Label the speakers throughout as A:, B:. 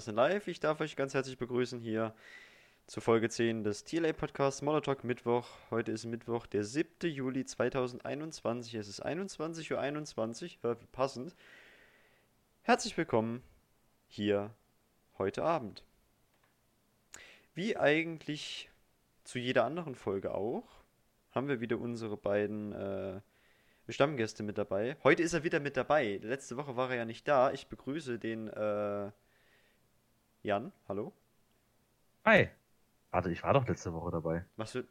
A: sind live. Ich darf euch ganz herzlich begrüßen hier zur Folge 10 des TLA Podcasts Molotalk Mittwoch. Heute ist Mittwoch, der 7. Juli 2021. Es ist 21.21 Uhr. 21. Ja, wie passend. Herzlich willkommen hier heute Abend. Wie eigentlich zu jeder anderen Folge auch, haben wir wieder unsere beiden äh, Stammgäste mit dabei. Heute ist er wieder mit dabei. Letzte Woche war er ja nicht da. Ich begrüße den äh, Jan. Hallo.
B: Hi. Warte, ich war doch letzte Woche dabei.
A: Was für.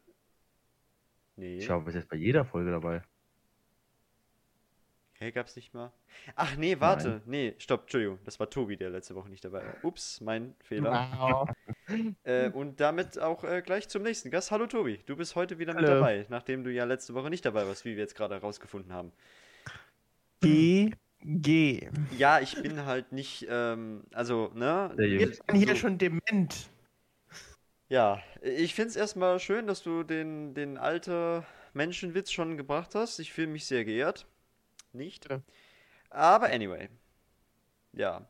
A: Nee.
B: Ich war bis jetzt bei jeder Folge dabei.
A: Hey, gab's nicht mal? Ach nee, warte. Nein. Nee, stopp, Entschuldigung. Das war Tobi, der letzte Woche nicht dabei war. Ups, mein Fehler. Wow. äh, und damit auch äh, gleich zum nächsten Gast. Hallo Tobi, du bist heute wieder mit dabei, nachdem du ja letzte Woche nicht dabei warst, wie wir jetzt gerade herausgefunden haben.
C: G. G.
A: Ja, ich bin halt nicht, ähm, also, ne?
C: Ich bin hier so. schon dement.
A: Ja, ich find's erstmal schön, dass du den, den alte Menschenwitz schon gebracht hast. Ich fühle mich sehr geehrt nicht. Ja. Aber anyway. Ja.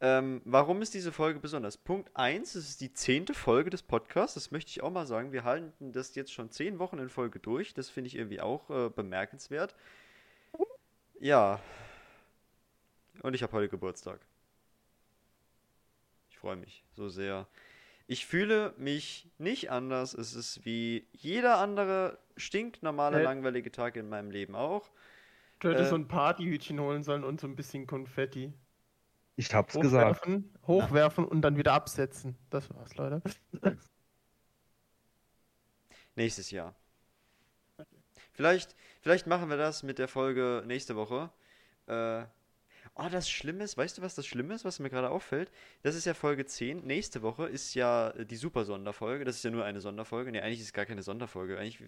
A: Ähm, warum ist diese Folge besonders? Punkt 1, es ist die zehnte Folge des Podcasts, das möchte ich auch mal sagen. Wir halten das jetzt schon zehn Wochen in Folge durch, das finde ich irgendwie auch äh, bemerkenswert. Ja. Und ich habe heute Geburtstag. Ich freue mich so sehr. Ich fühle mich nicht anders. Es ist wie jeder andere stinknormale, langweilige Tag in meinem Leben auch.
C: Du hättest äh, so ein Partyhütchen holen sollen und so ein bisschen Konfetti.
B: Ich hab's hochwerfen,
C: gesagt. Hochwerfen ja. und dann wieder absetzen. Das war's, Leute.
A: Nächstes Jahr. Vielleicht, vielleicht machen wir das mit der Folge nächste Woche. Äh, oh, das Schlimme ist, weißt du, was das Schlimme ist, was mir gerade auffällt? Das ist ja Folge 10. Nächste Woche ist ja die super Sonderfolge. Das ist ja nur eine Sonderfolge. Ne, eigentlich ist es gar keine Sonderfolge. Eigentlich,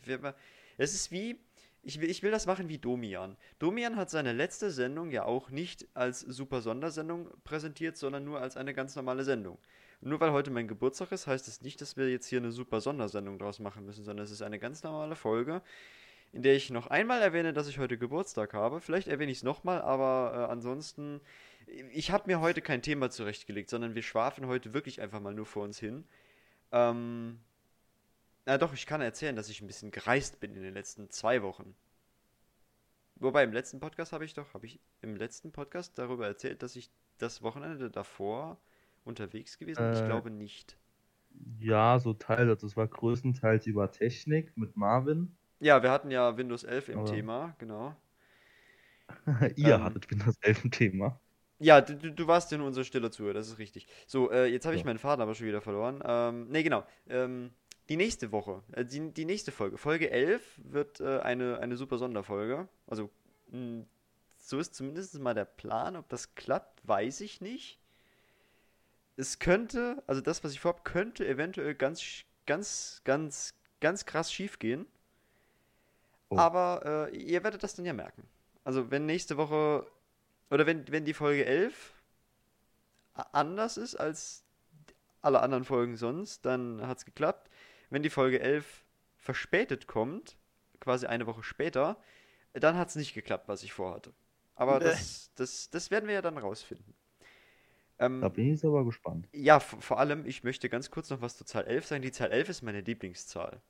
A: es ist wie, ich will, ich will das machen wie Domian. Domian hat seine letzte Sendung ja auch nicht als super Sondersendung präsentiert, sondern nur als eine ganz normale Sendung. Nur weil heute mein Geburtstag ist, heißt das nicht, dass wir jetzt hier eine super Sondersendung draus machen müssen, sondern es ist eine ganz normale Folge, in der ich noch einmal erwähne, dass ich heute Geburtstag habe. Vielleicht erwähne ich es nochmal, aber äh, ansonsten, ich habe mir heute kein Thema zurechtgelegt, sondern wir schwafen heute wirklich einfach mal nur vor uns hin. Ähm, na doch, ich kann erzählen, dass ich ein bisschen gereist bin in den letzten zwei Wochen. Wobei im letzten Podcast habe ich doch, habe ich im letzten Podcast darüber erzählt, dass ich das Wochenende davor unterwegs gewesen bin? Äh, ich glaube nicht.
B: Ja, so Teil, das war größtenteils über Technik mit Marvin.
A: Ja, wir hatten ja Windows 11 im Aber Thema, genau.
B: Ihr ähm, hattet Windows 11 im Thema.
A: Ja, du, du warst ja nur unser stiller Zuhörer, das ist richtig. So, äh, jetzt habe ich ja. meinen Vater aber schon wieder verloren. Ähm, ne, genau. Ähm, die nächste Woche, äh, die, die nächste Folge, Folge 11 wird äh, eine, eine super Sonderfolge. Also, mh, hm, so ist zumindest mal der Plan. Ob das klappt, weiß ich nicht. Es könnte, also das, was ich vorhabe, könnte eventuell ganz, ganz, ganz, ganz krass schief gehen. Oh. Aber äh, ihr werdet das dann ja merken. Also, wenn nächste Woche, oder wenn, wenn die Folge 11 anders ist als alle anderen Folgen sonst, dann hat es geklappt. Wenn die Folge 11 verspätet kommt, quasi eine Woche später, dann hat es nicht geklappt, was ich vorhatte. Aber das, das, das werden wir ja dann rausfinden.
B: Ähm, da bin ich aber gespannt.
A: Ja, vor allem, ich möchte ganz kurz noch was zur Zahl 11 sagen. Die Zahl 11 ist meine Lieblingszahl.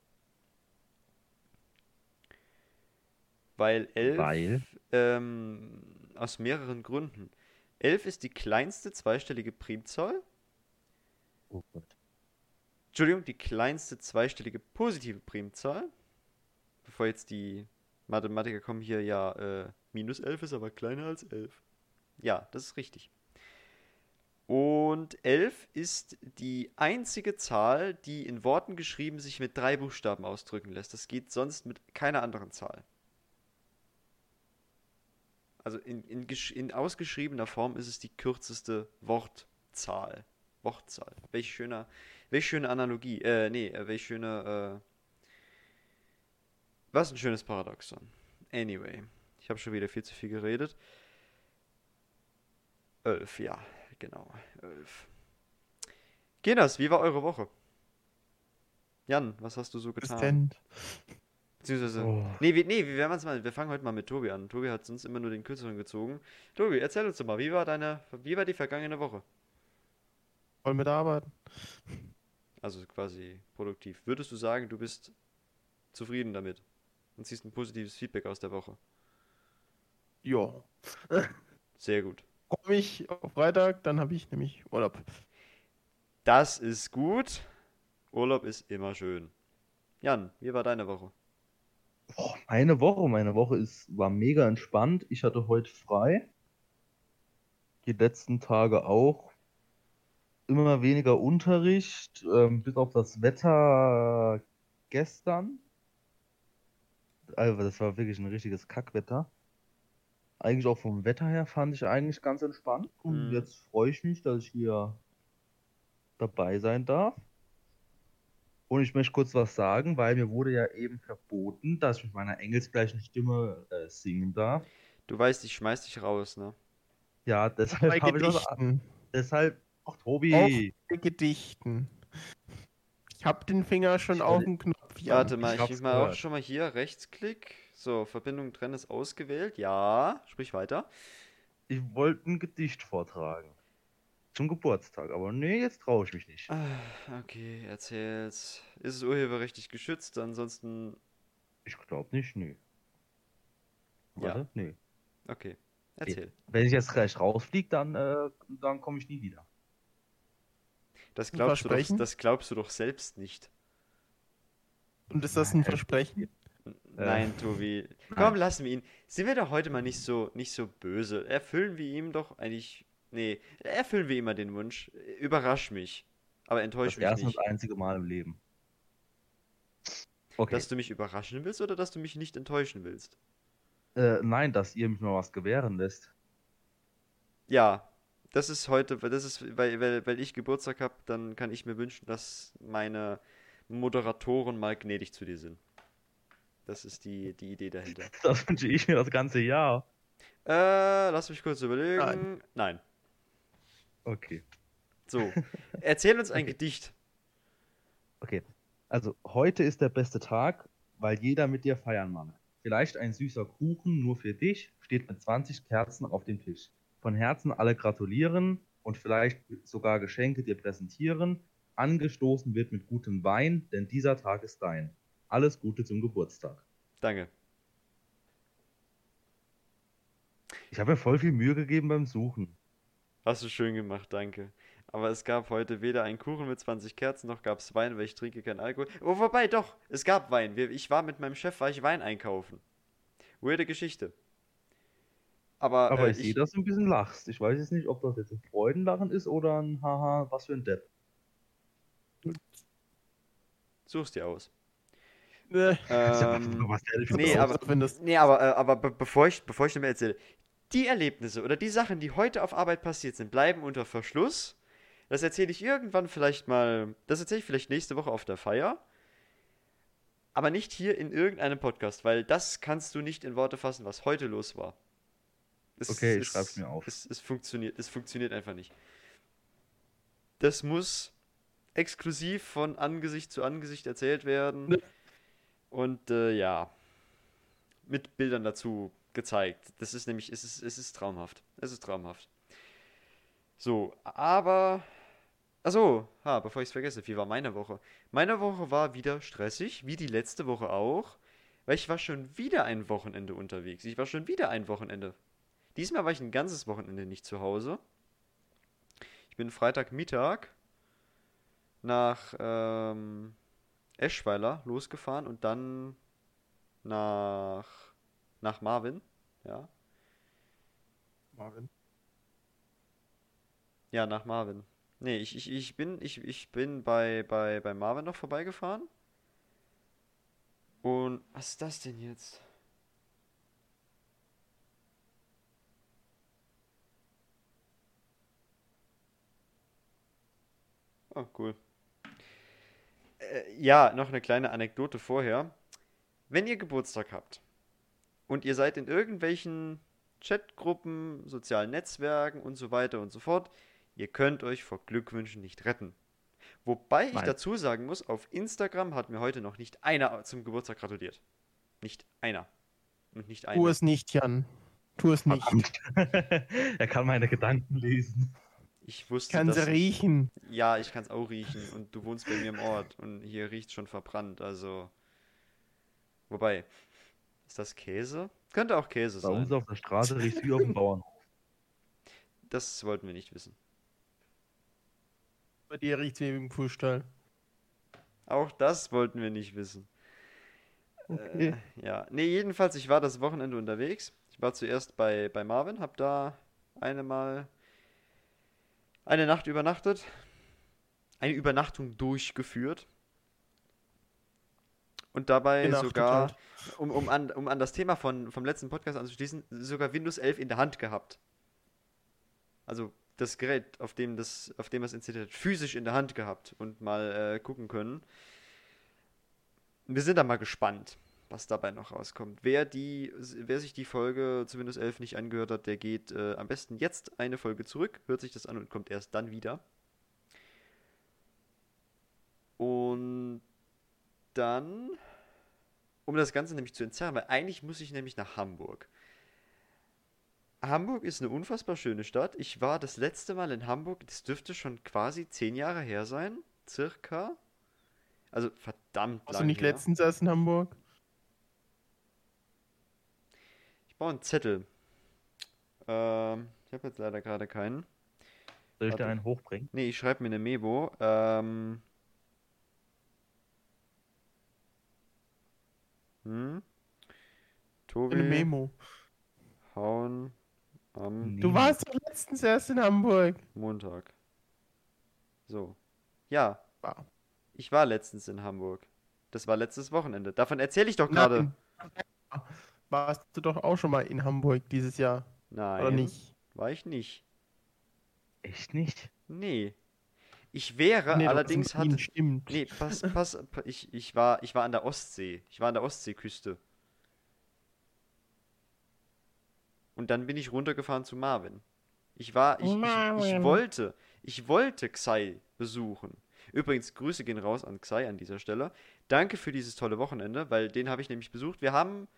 A: Weil 11, Weil? Ähm, aus mehreren Gründen. 11 ist die kleinste zweistellige Primzahl. Oh Gott. Entschuldigung, die kleinste zweistellige positive Primzahl. Bevor jetzt die Mathematiker kommen hier, ja, äh, minus 11 ist aber kleiner als 11. Ja, das ist richtig. Und 11 ist die einzige Zahl, die in Worten geschrieben sich mit drei Buchstaben ausdrücken lässt. Das geht sonst mit keiner anderen Zahl. Also in, in, in ausgeschriebener Form ist es die kürzeste Wortzahl. Wortzahl. Welch schöner, welch schöne Analogie. Äh, nee, äh, welch schöne, äh, was ein schönes Paradoxon. Anyway, ich habe schon wieder viel zu viel geredet. Elf, ja, genau, elf. Genas, wie war eure Woche? Jan, was hast du so getan? Beziehungsweise. Oh. Nee, wir, nee, wir, mal, wir fangen heute mal mit Tobi an. Tobi hat sonst immer nur den kürzeren gezogen. Tobi, erzähl uns doch mal, wie war deine, wie war die vergangene Woche?
C: voll mitarbeiten.
A: Also quasi produktiv. Würdest du sagen, du bist zufrieden damit und ziehst ein positives Feedback aus der Woche?
C: Ja.
A: Sehr gut.
C: Komme ich auf Freitag, dann habe ich nämlich Urlaub.
A: Das ist gut. Urlaub ist immer schön. Jan, wie war deine Woche?
B: Boah, meine Woche, meine Woche ist, war mega entspannt. Ich hatte heute frei. Die letzten Tage auch. Immer weniger Unterricht, ähm, bis auf das Wetter gestern. Also, das war wirklich ein richtiges Kackwetter. Eigentlich auch vom Wetter her fand ich eigentlich ganz entspannt. Und
A: Mhm.
B: jetzt freue ich mich, dass ich hier dabei sein darf. Und ich möchte kurz was sagen, weil mir wurde ja eben verboten, dass ich mit meiner engelsgleichen Stimme äh, singen darf.
A: Du weißt, ich schmeiß dich raus, ne?
B: Ja, deshalb habe ich was.
C: Gedichten.
B: Deshalb. Ach, Tobi.
C: Auf bei Gedichten. Ich habe den Finger schon
B: Ich
C: auf dem Knopf. Jan.
A: Warte mal,
B: ich
A: ich mal auch schon mal hier Rechtsklick. So, Verbindung trennen ist ausgewählt. Ja, sprich weiter.
B: Ich wollte ein Gedicht vortragen. Zum Geburtstag. Aber nee, jetzt traue ich mich nicht.
A: Ah, Okay, erzähl's. Ist es urheberrechtlich geschützt? Ansonsten.
B: Ich glaube nicht, nee.
A: Ja.
B: Warte, nee.
A: Okay, erzähl.
B: Wenn ich jetzt gleich rausfliege, dann, äh, dann komme ich nie wieder.
A: Das glaubst, du doch, das glaubst du doch selbst nicht.
C: Und ist das ein. Versprechen?
A: Nein, Tobi. Komm, lassen wir ihn. Sind wir doch heute mal nicht so, nicht so böse. Erfüllen wir ihm doch eigentlich. Nee, erfüllen wir ihm mal den Wunsch. Überrasch mich. Aber enttäusch
B: Das
A: mich
B: erste
A: nicht.
B: und einzige Mal im Leben. Okay.
A: Dass du mich überraschen willst oder dass du mich nicht enttäuschen willst?
B: Äh, nein, dass ihr mich mal was gewähren lässt.
A: Ja, das ist heute, weil das ist, weil, weil, weil ich Geburtstag habe, dann kann ich mir wünschen, dass meine Moderatoren mal gnädig zu dir sind. Das ist die, die Idee dahinter.
B: Das wünsche ich mir das ganze Jahr.
A: Äh, lass mich kurz überlegen.
C: Nein.
A: Nein.
B: Okay.
A: So. Erzähl uns ein
B: Okay.
A: Gedicht.
B: Okay. Also, heute ist der beste Tag, weil jeder mit dir feiern mag. Vielleicht ein süßer Kuchen nur für dich steht mit 20 Kerzen auf dem Tisch. Von Herzen alle gratulieren und vielleicht sogar Geschenke dir präsentieren. Angestoßen wird mit gutem Wein, denn dieser Tag ist dein. Alles Gute zum Geburtstag.
A: Danke.
B: Ich habe mir voll viel Mühe gegeben beim Suchen.
A: Hast du schön gemacht, danke. Aber es gab heute weder einen Kuchen mit 20 Kerzen, noch gab es Wein, weil ich trinke keinen Alkohol. Oh, wobei, doch, es gab Wein. Ich war mit meinem Chef, war ich Wein einkaufen. Weirde Geschichte. Aber,
B: Aber
A: äh,
B: ich sehe, dass du ein bisschen lachst. Ich weiß jetzt nicht, ob das jetzt ein Freudenlachen ist oder ein Haha, was für ein Depp.
A: such's dir aus.
C: Äh,
A: Ähm,
B: was
A: nee,
C: so
A: aber-
C: findest.
A: Nee, aber, äh, aber be bevor ich, bevor ich dir mehr erzähle, die Erlebnisse oder die Sachen, die heute auf Arbeit passiert sind, bleiben unter Verschluss. Das erzähle ich irgendwann vielleicht mal, das erzähle ich vielleicht nächste Woche auf der Feier. Aber nicht hier in irgendeinem Podcast, weil das kannst du nicht in Worte fassen, was heute los war. Es,
B: Okay, ich
A: es-
B: schreib's mir auf.
A: Es, es, funktioniert, es funktioniert einfach nicht. Das muss exklusiv von Angesicht zu Angesicht erzählt werden. Und äh, ja, mit Bildern dazu gezeigt. Das ist nämlich, es ist, es ist traumhaft. Es ist traumhaft. So, aber. Achso, ha, bevor ich es vergesse, wie war meine Woche? Meine Woche war wieder stressig, wie die letzte Woche auch, weil ich war schon wieder ein Wochenende unterwegs. Ich war schon wieder ein Wochenende. Diesmal war ich ein ganzes Wochenende nicht zu Hause. Ich bin Freitagmittag nach ähm, Eschweiler losgefahren und dann nach, nach Marvin. Ja.
C: Marvin.
A: Ja, nach Marvin. Nee, ich, ich, ich bin, ich, ich bin bei, bei, bei Marvin noch vorbeigefahren. Und was ist das denn jetzt? Oh, cool. Äh, ja, noch eine kleine Anekdote vorher. Wenn ihr Geburtstag habt und ihr seid in irgendwelchen Chatgruppen, sozialen Netzwerken und so weiter und so fort, ihr könnt euch vor Glückwünschen nicht retten. Wobei ich
B: Nein.
A: dazu sagen muss, auf Instagram hat mir heute noch nicht einer zum Geburtstag gratuliert. Nicht einer. Und nicht
C: Tu
A: einer.
C: es nicht, Jan. Tu es nicht.
B: er kann meine Gedanken lesen.
A: Ich wusste,
C: Kann
A: dass ich-
C: riechen.
A: Ja, ich kann es auch riechen. Und du wohnst bei mir im Ort. Und hier riecht schon verbrannt. Also. Wobei. Ist das Käse? Könnte auch Käse
B: Bei uns
A: sein.
B: auf der Straße riecht wie auf dem Bauernhof.
A: Das wollten wir nicht wissen.
C: Bei dir riecht wie im Kuhstall.
A: Auch das wollten wir nicht wissen.
C: Okay.
A: Äh, ja. Nee, jedenfalls, ich war das Wochenende unterwegs. Ich war zuerst bei, bei Marvin, hab da eine Mal eine Nacht übernachtet. Eine Übernachtung durchgeführt. Und dabei
C: Genachtet
A: sogar, um, um, an, um an das Thema von, vom letzten Podcast anzuschließen, sogar Windows 11 in der Hand gehabt. Also das Gerät, auf dem das, auf dem es installiert hat, physisch in der Hand gehabt und mal äh, gucken können. Wir sind da mal gespannt, was dabei noch rauskommt. Wer, die, wer sich die Folge zu Windows 11 nicht angehört hat, der geht äh, am besten jetzt eine Folge zurück, hört sich das an und kommt erst dann wieder. Und dann, um das Ganze nämlich zu entzerren, weil eigentlich muss ich nämlich nach Hamburg. Hamburg ist eine unfassbar schöne Stadt. Ich war das letzte Mal in Hamburg, das dürfte schon quasi zehn Jahre her sein, circa. Also verdammt
C: Warst du
A: lang
C: nicht
A: her.
C: letztens erst in Hamburg?
A: Ich brauche einen Zettel. Ähm, ich habe jetzt leider gerade keinen.
B: Soll ich dir
A: Warte.
B: einen hochbringen?
A: Nee, ich schreibe mir eine Memo. Ähm. Hm? Tobi,
C: Eine Memo.
A: hauen am
B: Nee.
C: Du warst doch letztens erst in Hamburg.
A: Montag. So. Ja,
C: Wow.
A: ich war letztens in Hamburg. Das war letztes Wochenende. Davon erzähle ich doch gerade.
C: Warst du doch auch schon mal in Hamburg dieses Jahr,
A: Nein,
C: oder nicht?
A: war ich nicht.
B: Echt nicht?
A: Nee. Ich wäre,
C: Nee, warst
A: allerdings hatte.
C: Stimmt.
A: Nee, pass, pass, pa- ich, ich, war, ich war an der Ostsee. Ich war an der Ostseeküste. Und dann bin ich runtergefahren zu Marvin. Ich war, ich, ich, ich wollte, ich wollte Xai besuchen. Übrigens, Grüße gehen raus an Xai an dieser Stelle. Danke für dieses tolle Wochenende, weil den habe ich nämlich besucht. Wir haben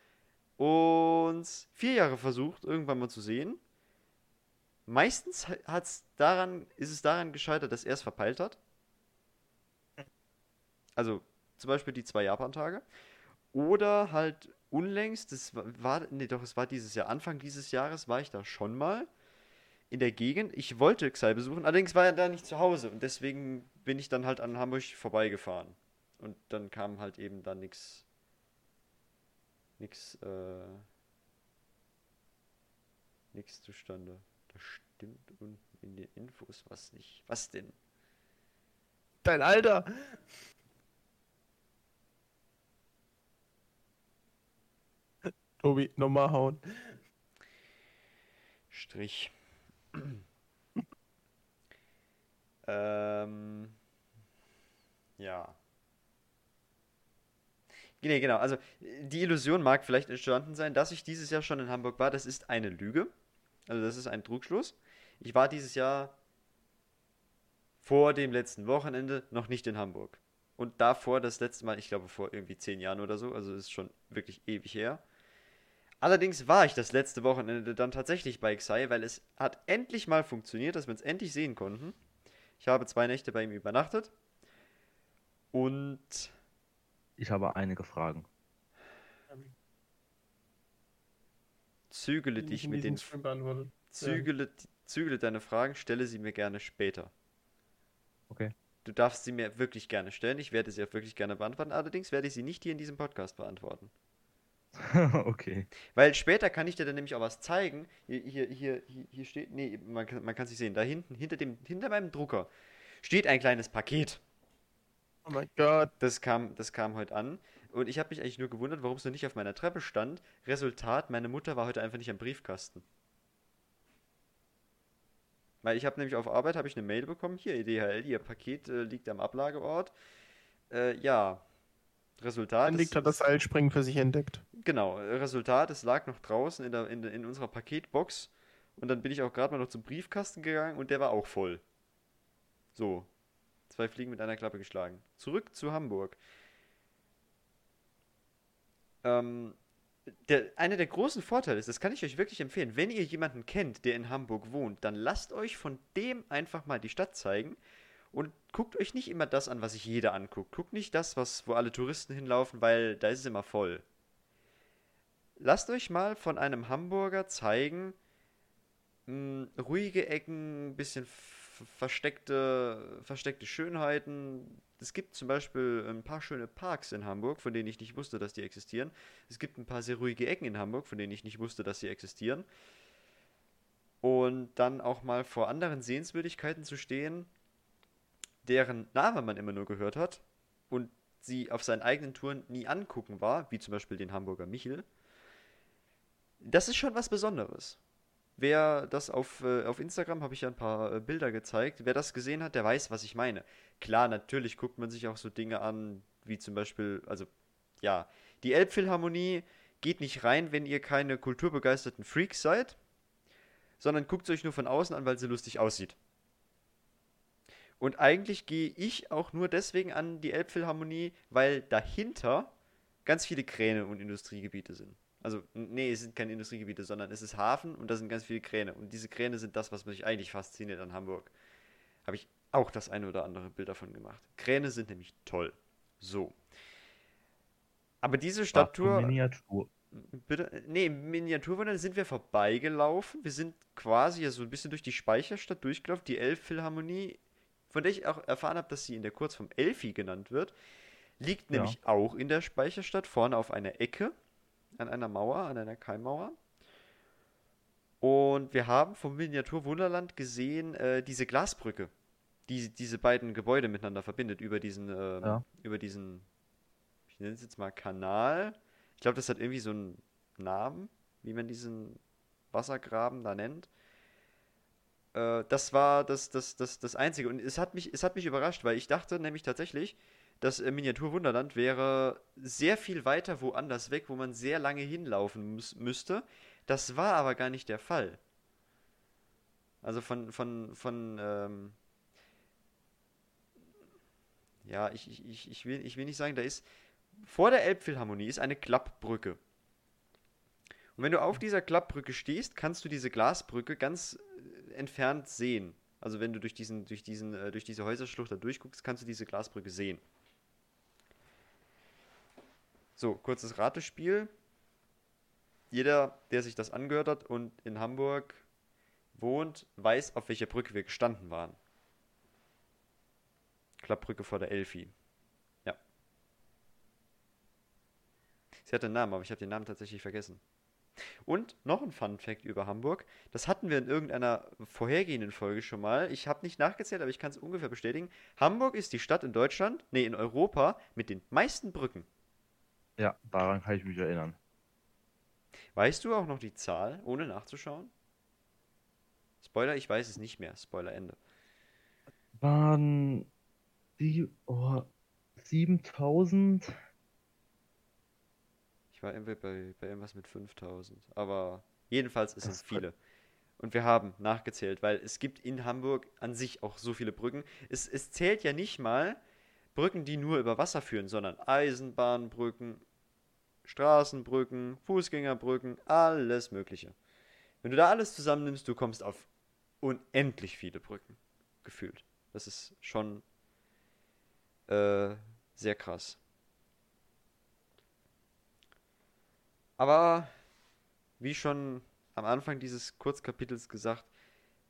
A: uns vier Jahre versucht, irgendwann mal zu sehen. Meistens ha- hat's daran, ist es daran gescheitert, dass er es verpeilt hat. Also zum Beispiel die zwei Japan-Tage. Oder halt unlängst, das war, nee, doch, es war dieses Jahr, Anfang dieses Jahres war ich da schon mal in der Gegend. Ich wollte Xai besuchen, allerdings war er da nicht zu Hause und deswegen bin ich dann halt an Hamburg vorbeigefahren. Und dann kam halt eben da nix, nix, äh, nix zustande. Da stimmt unten in den Infos was nicht. Was denn?
C: Dein Alter. Tobi, nochmal hauen.
A: Strich. ähm. Ja. Nee, genau. Also, die Illusion mag vielleicht entstanden sein, dass ich dieses Jahr schon in Hamburg war. Das ist eine Lüge. Also, das ist ein Trugschluss. Ich war dieses Jahr vor dem letzten Wochenende noch nicht in Hamburg. Und davor das letzte Mal, ich glaube vor irgendwie zehn Jahren oder so, also ist schon wirklich ewig her. Allerdings war ich das letzte Wochenende dann tatsächlich bei Xai, weil es hat endlich mal funktioniert, dass wir uns endlich sehen konnten. Ich habe zwei Nächte bei ihm übernachtet. Und
B: Ich habe einige Fragen.
A: Zügele dich mit den
C: Stream beantwortet.
A: zügele, zügele deine Fragen, stelle sie mir gerne später.
B: Okay.
A: Du darfst sie mir wirklich gerne stellen. Ich werde sie auch wirklich gerne beantworten. Allerdings werde ich sie nicht hier in diesem Podcast beantworten.
B: okay.
A: Weil später kann ich dir dann nämlich auch was zeigen. Hier, hier, hier, hier- steht, nee, man kann man kann es nicht sehen. Da hinten, hinter, dem, hinter meinem Drucker, steht ein kleines Paket.
C: Oh mein Gott.
A: Das kam, das kam heute an. Und ich habe mich eigentlich nur gewundert, warum es noch nicht auf meiner Treppe stand. Resultat, meine Mutter war heute einfach nicht am Briefkasten. Weil ich habe nämlich auf Arbeit habe ich eine Mail bekommen, hier, DHL, Ihr Paket äh, liegt am Ablageort. Äh, ja. Resultat. Es-
C: hat das Seilspringen für sich entdeckt.
A: Genau, Resultat, es lag noch draußen in, der, in, in unserer Paketbox. Und dann bin ich auch gerade mal noch zum Briefkasten gegangen und der war auch voll. So. Zwei Fliegen mit einer Klappe geschlagen. Zurück zu Hamburg. Ähm, der, einer der großen Vorteile ist, das kann ich euch wirklich empfehlen, wenn ihr jemanden kennt, der in Hamburg wohnt, dann lasst euch von dem einfach mal die Stadt zeigen und guckt euch nicht immer das an, was sich jeder anguckt. Guckt nicht das, was, wo alle Touristen hinlaufen, weil da ist es immer voll. Lasst euch mal von einem Hamburger zeigen, mh, ruhige Ecken, bisschen versteckte, versteckte Schönheiten. Es gibt zum Beispiel ein paar schöne Parks in Hamburg, von denen ich nicht wusste, dass die existieren. Es gibt ein paar sehr ruhige Ecken in Hamburg, von denen ich nicht wusste, dass sie existieren. Und dann auch mal vor anderen Sehenswürdigkeiten zu stehen, deren Name man immer nur gehört hat und sie auf seinen eigenen Touren nie angucken war, wie zum Beispiel den Hamburger Michel. Das ist schon was Besonderes. Wer das auf, äh, auf Instagram, habe ich ja ein paar äh, Bilder gezeigt, wer das gesehen hat, der weiß, was ich meine. Klar, natürlich guckt man sich auch so Dinge an, wie zum Beispiel, also ja, die Elbphilharmonie geht nicht rein, wenn ihr keine kulturbegeisterten Freaks seid, sondern guckt es euch nur von außen an, weil sie lustig aussieht. Und eigentlich gehe ich auch nur deswegen an die Elbphilharmonie, weil dahinter ganz viele Kräne und Industriegebiete sind. Also, nee, es sind keine Industriegebiete, sondern es ist Hafen und da sind ganz viele Kräne. Und diese Kräne sind das, was mich eigentlich fasziniert an Hamburg. Habe ich auch das eine oder andere Bild davon gemacht. Kräne sind nämlich toll. So. Aber diese Stadttour.
B: Miniatur.
A: Bitte? Nee, im Miniaturwunder sind wir vorbeigelaufen. Wir sind quasi ja so ein bisschen durch die Speicherstadt durchgelaufen. Die Elbphilharmonie, von der ich auch erfahren habe, dass sie in der Kurzform Elfi genannt wird, liegt nämlich ja. auch in der Speicherstadt, vorne auf einer Ecke an einer Mauer, an einer Keimmauer. Und wir haben vom Miniatur Wunderland gesehen äh, diese Glasbrücke, die diese beiden Gebäude miteinander verbindet über diesen, äh, ja. über diesen, ich nenne es jetzt mal Kanal. Ich glaube, das hat irgendwie so einen Namen, wie man diesen Wassergraben da nennt. Äh, das war das, das, das, das Einzige. Und es hat, mich, es hat mich überrascht, weil ich dachte nämlich tatsächlich, das äh, Miniaturwunderland wäre sehr viel weiter woanders weg, wo man sehr lange hinlaufen müsste. Das war aber gar nicht der Fall. Also von, von, von, ähm ja, ich, ich, ich, will, ich will nicht sagen, da ist, vor der Elbphilharmonie ist eine Klappbrücke. Und wenn du auf dieser Klappbrücke stehst, kannst du diese Glasbrücke ganz äh, entfernt sehen. Also wenn du durch, diesen, durch, diesen, äh, durch diese Häuserschlucht da durchguckst, kannst du diese Glasbrücke sehen. So, kurzes Ratespiel. Jeder, der sich das angehört hat und in Hamburg wohnt, weiß, auf welcher Brücke wir gestanden waren. Klappbrücke vor der Elfi. Ja. Sie hat einen Namen, aber ich habe den Namen tatsächlich vergessen. Und noch ein Fun Fact über Hamburg. Das hatten wir in irgendeiner vorhergehenden Folge schon mal. Ich habe nicht nachgezählt, aber ich kann es ungefähr bestätigen. Hamburg ist die Stadt in Deutschland, nee, in Europa mit den meisten Brücken.
B: Ja, daran kann ich mich erinnern.
A: Weißt du auch noch die Zahl, ohne nachzuschauen? Spoiler, ich weiß es nicht mehr. Spoiler Ende.
B: Waren die oh, 7000?
A: Ich war irgendwie bei, bei irgendwas mit 5000. Aber jedenfalls ist es viele. Und wir haben nachgezählt, weil es gibt in Hamburg an sich auch so viele Brücken. Es, es zählt ja nicht mal Brücken, die nur über Wasser führen, sondern Eisenbahnbrücken, Straßenbrücken, Fußgängerbrücken, alles Mögliche. Wenn du da alles zusammennimmst, du kommst auf unendlich viele Brücken. Gefühlt. Das ist schon äh, sehr krass. Aber wie schon am Anfang dieses Kurzkapitels gesagt,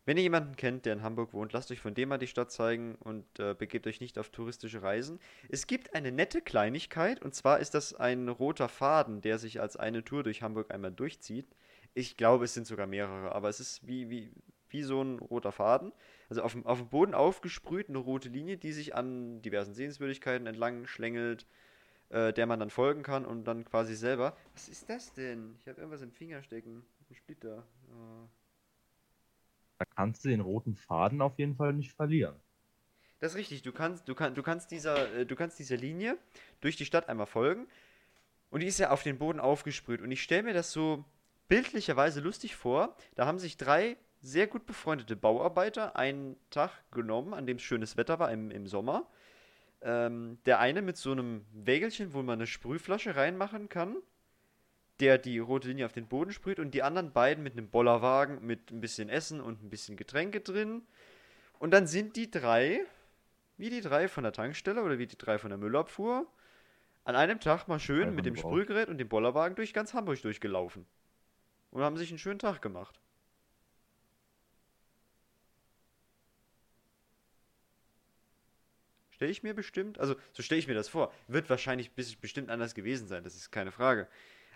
A: wenn ihr jemanden kennt, der in Hamburg wohnt, lasst euch von dem mal die Stadt zeigen und äh, begebt euch nicht auf touristische Reisen. Es gibt eine nette Kleinigkeit und zwar ist das ein roter Faden, der sich als eine Tour durch Hamburg einmal durchzieht. Ich glaube, es sind sogar mehrere, aber es ist wie, wie, wie so ein roter Faden. Also auf dem, auf dem Boden aufgesprüht eine rote Linie, die sich an diversen Sehenswürdigkeiten entlang schlängelt, äh, der man dann folgen kann und dann quasi selber. Was ist das denn? Ich habe irgendwas im Finger stecken. Ein Splitter. Oh.
B: Da kannst du den roten Faden auf jeden Fall nicht verlieren.
A: Das ist richtig. Du kannst, du kann, du kannst, dieser, äh, du kannst dieser Linie durch die Stadt einmal folgen. Und die ist ja auf den Boden aufgesprüht. Und ich stelle mir das so bildlicherweise lustig vor. Da haben sich drei sehr gut befreundete Bauarbeiter einen Tag genommen, an dem es schönes Wetter war im, im Sommer. Ähm, der eine mit so einem Wägelchen, wo man eine Sprühflasche reinmachen kann. Der die rote Linie auf den Boden sprüht und die anderen beiden mit einem Bollerwagen mit ein bisschen Essen und ein bisschen Getränke drin. Und dann sind die drei, wie die drei von der Tankstelle oder wie die drei von der Müllabfuhr, an einem Tag mal schön mit dem. Sprühgerät und dem Bollerwagen durch ganz Hamburg durchgelaufen. Und haben sich einen schönen Tag gemacht. Stelle ich mir bestimmt, also so stelle ich mir das vor. Wird wahrscheinlich bestimmt anders gewesen sein, das ist keine Frage.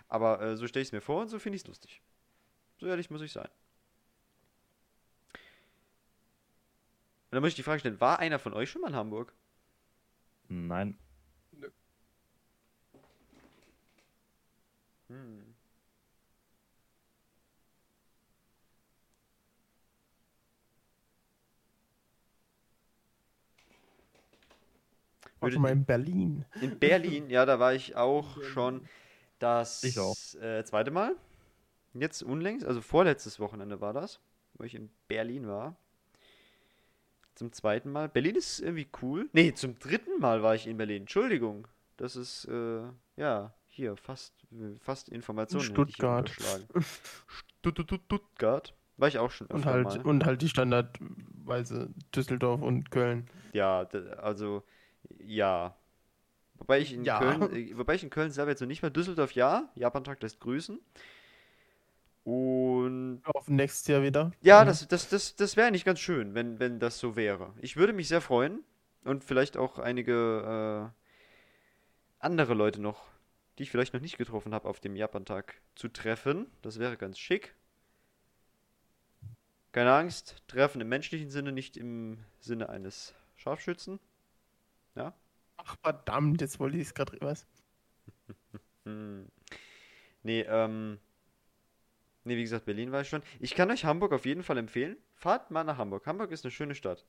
A: Aber äh, so stelle ich es mir vor und so finde ich es lustig. So ehrlich muss ich sein. Und dann muss ich die Frage stellen, war einer von euch schon mal in Hamburg?
B: Nein.
A: Hm.
C: War schon mal in Berlin.
A: In Berlin, ja, da war ich auch schon das. Äh, zweite Mal. Jetzt unlängst, also vorletztes Wochenende war das, wo ich in Berlin war. Zum zweiten Mal. Berlin ist irgendwie cool. Nee, zum dritten Mal war ich in Berlin. Entschuldigung. Das ist, äh, ja, hier, fast, fast Informationen.
C: Stuttgart.
A: Stuttgart. War ich auch schon
C: Und halt,
A: mal.
C: und halt die Standardweise Düsseldorf und Köln.
A: Ja, also ja. Wobei ich in
C: Ja.
A: Köln, äh, wobei ich in Köln selber jetzt noch nicht war. Düsseldorf ja, Japan-Tag lässt grüßen. Und
C: Auf nächstes Jahr wieder.
A: ja,
C: Mhm.
A: das, das, das, das wäre nicht ganz schön, wenn, wenn das so wäre. Ich würde mich sehr freuen und vielleicht auch einige äh, andere Leute noch, die ich vielleicht noch nicht getroffen habe, auf dem Japan-Tag zu treffen. Das wäre ganz schick. Keine Angst, treffen im menschlichen Sinne, nicht im Sinne eines Scharfschützen.
C: Ach verdammt, jetzt wollte ich es gerade was.
A: Nee, ähm. Nee, wie gesagt, Berlin war ich schon. Ich kann euch Hamburg auf jeden Fall empfehlen. Fahrt mal nach Hamburg. Hamburg ist eine schöne Stadt.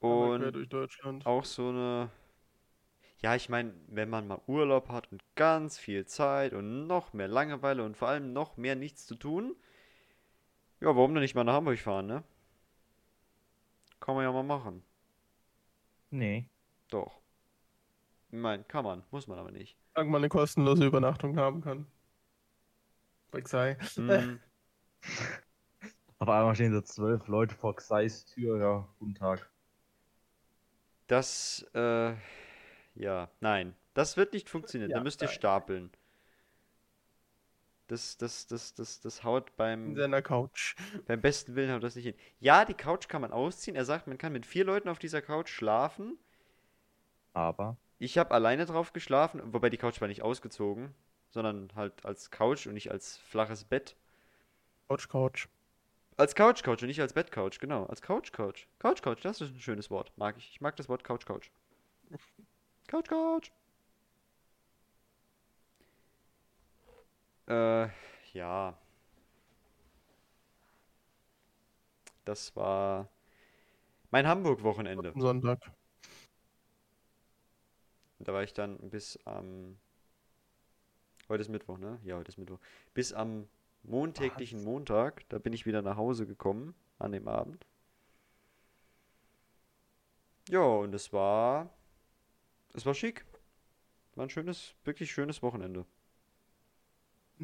A: Und
C: durch Deutschland.
A: auch so eine. Ja, ich meine, wenn man mal Urlaub hat und ganz viel Zeit und noch mehr Langeweile und vor allem noch mehr nichts zu tun, ja, warum denn nicht mal nach Hamburg fahren, ne? Kann man ja mal machen.
B: Nee.
A: Doch. Ich meine, kann man, muss man aber nicht.
C: Solange man eine kostenlose Übernachtung haben kann. Bei Xai.
A: Hm.
B: Auf einmal stehen so zwölf Leute vor Xais Tür. Ja, guten Tag.
A: Das, äh, ja, nein. Das wird nicht funktionieren. Da
C: Ja,
A: müsst ihr
C: nein.
A: stapeln. Das, das, das, das, das haut
C: In
A: beim,
C: seiner Couch.
A: beim besten Willen haut das nicht hin. Ja, die Couch kann man ausziehen. Er sagt, man kann mit vier Leuten auf dieser Couch schlafen.
B: Aber
A: Ich habe alleine drauf geschlafen, wobei die Couch war nicht ausgezogen, sondern halt als Couch und nicht als flaches Bett.
C: Couch, Couch.
A: Als Couch-Couch und nicht als Bett-Couch, genau. Als Couch-Couch. Couch-Couch, das ist ein schönes Wort. Mag ich. Ich mag das Wort Couch-Couch. Couch-Couch. Äh, ja. Das war mein Hamburg-Wochenende.
C: Am Sonntag.
A: Da war ich dann bis am. Heute ist Mittwoch, ne? Ja, heute ist Mittwoch. Bis am montäglichen
B: Was?
A: Montag, da bin ich wieder nach Hause gekommen an dem Abend. Ja, und es war. Es war schick. War ein schönes, wirklich schönes Wochenende.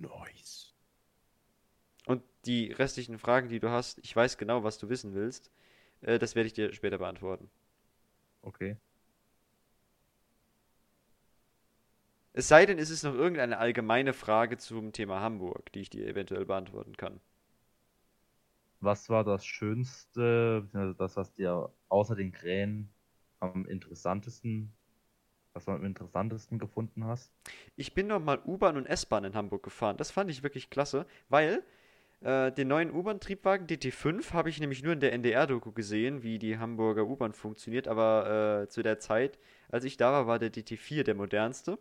C: Nice.
A: Und die restlichen Fragen, die du hast, ich weiß genau, was du wissen willst. Äh, das werde ich dir später beantworten.
B: okay.
A: Es sei denn, es ist noch irgendeine allgemeine Frage zum Thema Hamburg, die ich dir eventuell beantworten kann.
B: Was war das Schönste, beziehungsweise das, was dir außer den Krähen am interessantesten, was du am interessantesten gefunden hast?
A: Ich bin noch mal U-Bahn und S-Bahn in Hamburg gefahren. Das fand ich wirklich klasse, weil äh, den neuen U-Bahn-Triebwagen DT5 habe ich nämlich nur in der NDR-Doku gesehen, wie die Hamburger U-Bahn funktioniert. Aber äh, zu der Zeit, als ich da war, war der DT4 der modernste.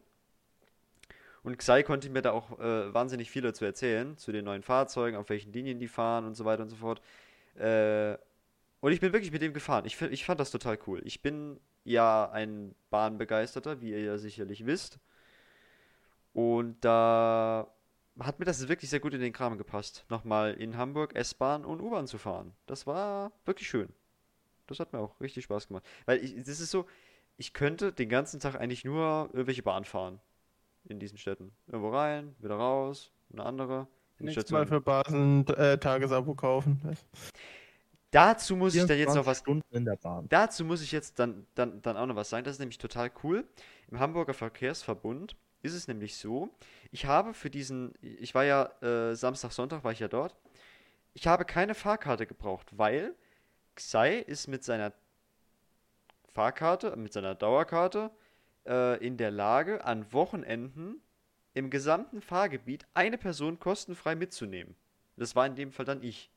A: Und Xai konnte mir da auch äh, wahnsinnig viel dazu erzählen, zu den neuen Fahrzeugen, auf welchen Linien die fahren und so weiter und so fort. Äh, und ich bin wirklich mit dem gefahren. Ich, ich fand das total cool. Ich bin ja ein Bahnbegeisterter, wie ihr ja sicherlich wisst. Und da hat mir das wirklich sehr gut in den Kram gepasst, nochmal in Hamburg S-Bahn und U-Bahn zu fahren. Das war wirklich schön. Das hat mir auch richtig Spaß gemacht. Weil ich, das ist so, ich könnte den ganzen Tag eigentlich nur irgendwelche Bahn fahren. in diesen Städten. Irgendwo rein, wieder raus, eine andere.
C: Nächstes Mal für Basen äh, Tagesabo kaufen.
A: Dazu muss ich dann jetzt noch
B: 24
A: was
B: Stunden in der Bahn.
A: Dazu muss ich jetzt dann, dann, dann auch noch was sagen. Das ist nämlich total cool. Im Hamburger Verkehrsverbund ist es nämlich so, ich habe für diesen, ich war ja äh, Samstag, Sonntag war ich ja dort, ich habe keine Fahrkarte gebraucht, weil Xai ist mit seiner Fahrkarte, mit seiner Dauerkarte äh, in der Lage, an Wochenenden im gesamten Fahrgebiet eine Person kostenfrei mitzunehmen. Das war in dem Fall dann ich.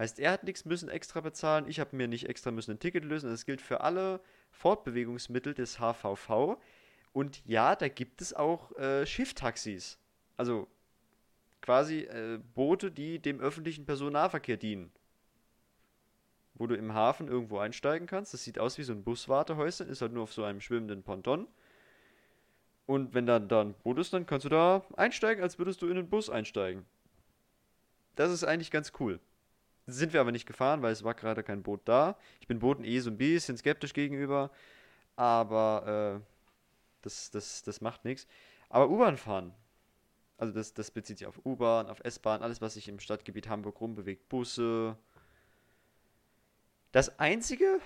A: Heißt, er hat nichts müssen extra bezahlen, ich habe mir nicht extra müssen ein Ticket lösen. Das gilt für alle Fortbewegungsmittel des HVV. Und ja, da gibt es auch äh, Schifftaxis. Also quasi äh, Boote, die dem öffentlichen Personennahverkehr dienen. Wo du im Hafen irgendwo einsteigen kannst. Das sieht aus wie so ein Buswartehäuschen, ist halt nur auf so einem schwimmenden Ponton. Und wenn dann da ein Boot ist, dann kannst du da einsteigen, als würdest du in einen Bus einsteigen. Das ist eigentlich ganz cool. Sind wir aber nicht gefahren, weil es war gerade kein Boot da. Ich bin Booten eh so ein bisschen skeptisch gegenüber, aber äh, das, das, das macht nichts. Aber U-Bahn fahren, also das, das bezieht sich auf U-Bahn, auf S-Bahn, alles, was sich im Stadtgebiet Hamburg rumbewegt, Busse. Das einzige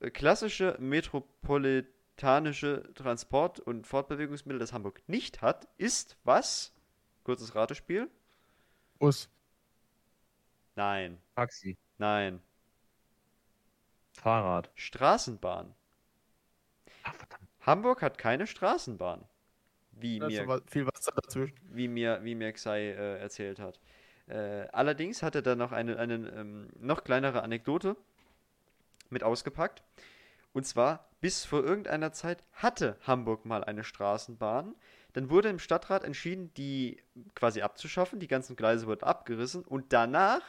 A: äh, klassische metropolitanische Transport- und Fortbewegungsmittel, das Hamburg nicht hat, ist was? Kurzes Ratespiel?
C: Bus.
A: Nein,
B: Taxi,
A: nein.
B: Fahrrad.
A: Straßenbahn.
B: Ach, verdammt.
A: Hamburg hat keine Straßenbahn. Wie
C: Da
A: mir,
C: viel Wasser dazwischen.
A: wie mir, wie mir Xai äh, erzählt hat. Äh, allerdings hat er da noch eine, eine ähm, noch kleinere Anekdote mit ausgepackt. Und zwar, bis vor irgendeiner Zeit hatte Hamburg mal eine Straßenbahn. Dann wurde im Stadtrat entschieden, die quasi abzuschaffen. Die ganzen Gleise wurden abgerissen. Und danach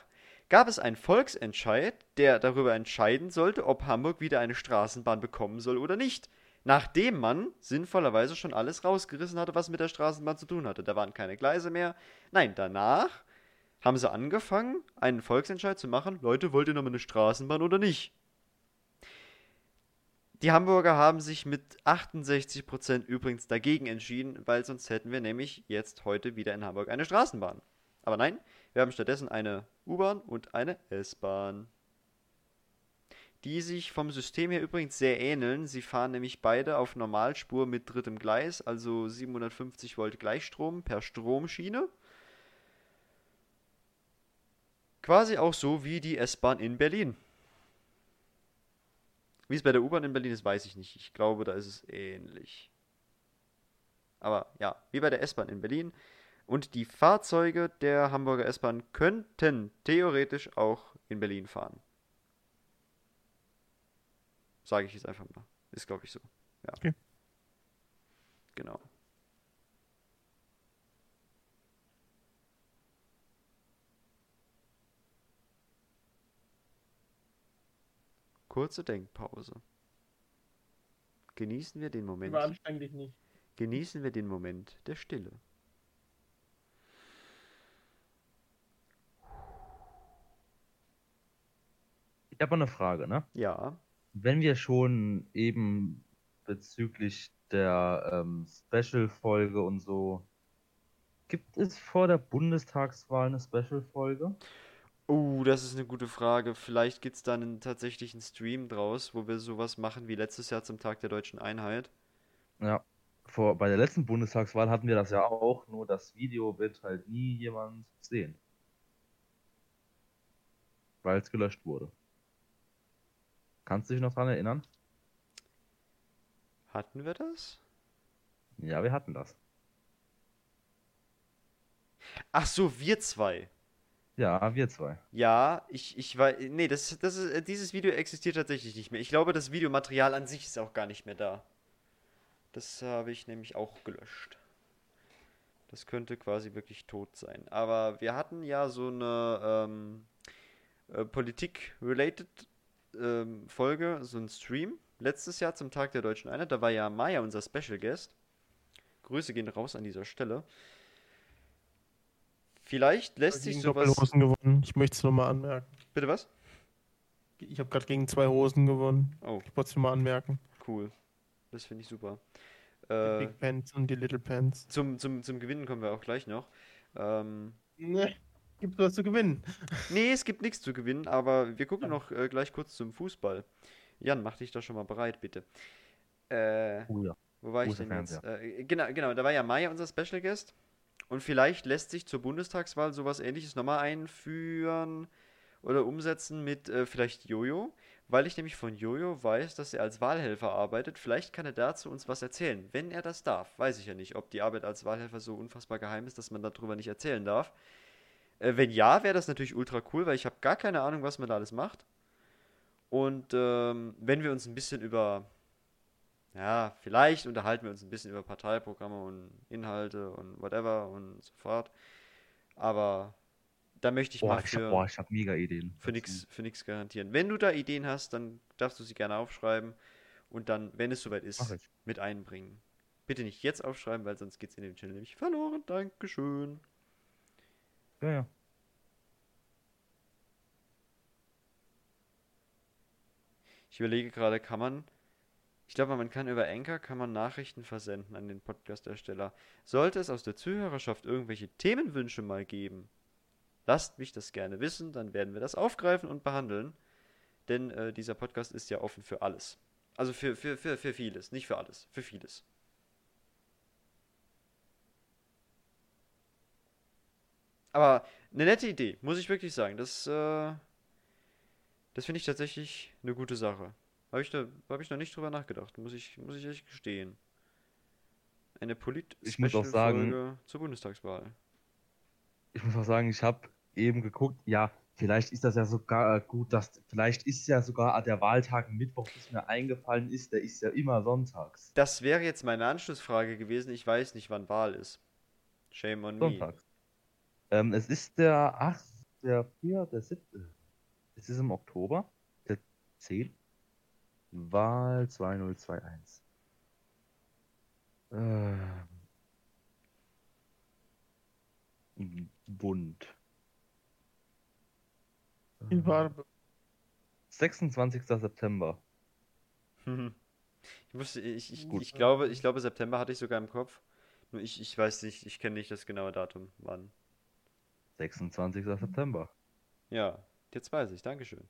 A: gab es einen Volksentscheid, der darüber entscheiden sollte, ob Hamburg wieder eine Straßenbahn bekommen soll oder nicht. Nachdem man sinnvollerweise schon alles rausgerissen hatte, was mit der Straßenbahn zu tun hatte. Da waren keine Gleise mehr. Nein, danach haben sie angefangen, einen Volksentscheid zu machen. Leute, wollt ihr noch mal eine Straßenbahn oder nicht? Die Hamburger haben sich mit 68% übrigens dagegen entschieden, weil sonst hätten wir nämlich jetzt heute wieder in Hamburg eine Straßenbahn. Aber nein, wir haben stattdessen eine U-Bahn und eine S-Bahn. Die sich vom System her übrigens sehr ähneln. Sie fahren nämlich beide auf Normalspur mit drittem Gleis, also 750 Volt Gleichstrom per Stromschiene. Quasi auch so wie die S-Bahn in Berlin. Wie es bei der U-Bahn in Berlin ist, weiß ich nicht. Ich glaube, da ist es ähnlich. Aber ja, wie bei der S-Bahn in Berlin. Und die Fahrzeuge der Hamburger S-Bahn könnten theoretisch auch in Berlin fahren. Sage ich jetzt einfach mal. Ist, glaube ich, so. Ja.
C: Okay.
A: Genau. Kurze Denkpause. Genießen wir den Moment.
C: Überanstreng dich nicht.
A: Genießen wir den Moment der Stille.
B: Ich habe eine Frage, ne?
A: Ja.
B: Wenn wir schon eben bezüglich der ähm, Special-Folge und so, gibt es vor der Bundestagswahl eine Special-Folge?
A: Oh, das ist eine gute Frage. Vielleicht gibt es dann einen tatsächlichen Stream draus, wo wir sowas machen wie letztes Jahr zum Tag der deutschen Einheit.
B: Ja. Vor, bei der letzten Bundestagswahl hatten wir das ja auch, nur das Video wird halt nie jemand sehen. Weil es gelöscht wurde. Kannst du dich noch dran erinnern?
A: Hatten wir das?
B: Ja, wir hatten das.
A: Ach so, wir zwei.
B: Ja, wir zwei.
A: Ja, ich, ich weiß. Nee, das, das ist, dieses Video existiert tatsächlich nicht mehr. Ich glaube, das Videomaterial an sich ist auch gar nicht mehr da. Das habe ich nämlich auch gelöscht. Das könnte quasi wirklich tot sein. Aber wir hatten ja so eine ähm, äh, Politik-related ähm, Folge, so ein Stream, letztes Jahr zum Tag der Deutschen Einheit. Da war ja Maya unser Special Guest. Grüße gehen raus an dieser Stelle. Vielleicht lässt sich
C: gegen
A: sowas.
C: Doppelhosen gewonnen. Ich möchte es nur mal anmerken.
A: Bitte was?
C: Ich habe gerade gegen zwei Hosen gewonnen.
A: Oh,
C: Ich wollte es nur mal anmerken.
A: cool. Das finde ich super.
C: Die
A: Äh,
C: Big Pants und die Little Pants.
A: zum, zum, zum Gewinnen kommen wir auch gleich noch. Ähm,
C: Ne, gibt was zu gewinnen.
A: nee, es gibt nichts zu gewinnen, aber wir gucken noch äh, gleich kurz zum Fußball. Jan, mach dich doch schon mal bereit, bitte. Äh,
B: Oh ja.
A: wo war ich denn jetzt? Äh, genau, genau, da war ja Maya unser Special Guest. Und vielleicht lässt sich zur Bundestagswahl sowas ähnliches nochmal einführen oder umsetzen mit äh, vielleicht Jojo, weil ich nämlich von Jojo weiß, dass er als Wahlhelfer arbeitet. Vielleicht kann er dazu uns was erzählen, wenn er das darf. Weiß ich ja nicht, ob die Arbeit als Wahlhelfer so unfassbar geheim ist, dass man darüber nicht erzählen darf. Äh, wenn ja, wäre das natürlich ultra cool, weil ich habe gar keine Ahnung, was man da alles macht. Und ähm, wenn wir uns ein bisschen über ja, vielleicht unterhalten wir uns ein bisschen über Parteiprogramme und Inhalte und whatever und so fort. Aber da möchte ich
B: Boah,
A: mal
B: ich hab,
A: für,
B: boah, ich hab mega Ideen.
A: für nichts für nix garantieren. Wenn du da Ideen hast, dann darfst du sie gerne aufschreiben und dann, wenn es soweit ist, mit einbringen. Bitte nicht jetzt aufschreiben, weil sonst geht es in dem Channel nämlich verloren. Dankeschön.
B: Ja, ja.
A: Ich überlege gerade, kann man. Ich glaube, man kann über Anchor kann man Nachrichten versenden an den Podcast-Ersteller. Sollte es aus der Zuhörerschaft irgendwelche Themenwünsche mal geben, lasst mich das gerne wissen, dann werden wir das aufgreifen und behandeln. Denn äh, dieser Podcast ist ja offen für alles. Also für, für, für, für vieles, nicht für alles, für vieles. Aber eine nette Idee, muss ich wirklich sagen. Das, äh, das finde ich tatsächlich eine gute Sache. Habe ich, da, hab ich noch nicht drüber nachgedacht, muss ich, muss ich echt gestehen. Eine
B: Ich muss auch sagen-
A: Polit-Folge zur Bundestagswahl.
B: Ich muss auch sagen, ich habe eben geguckt, ja, vielleicht ist das ja sogar äh, gut, dass vielleicht ist ja sogar der Wahltag Mittwoch, bis mir eingefallen ist, der ist ja immer sonntags.
A: Das wäre jetzt meine Anschlussfrage gewesen. Ich weiß nicht, wann Wahl ist. Shame on me.
B: Ähm, es ist der 8., der 4., der 7. Es ist im Oktober, der 10. Wahl 2021. Ähm. Bund.
C: Die Farbe.
B: 26. September.
A: Ich wusste, ich, ich, ich glaube, ich glaube, September hatte ich sogar im Kopf. Nur ich, ich weiß nicht, ich kenne nicht das genaue Datum, wann.
B: 26. September.
A: Ja, jetzt weiß ich, Dankeschön.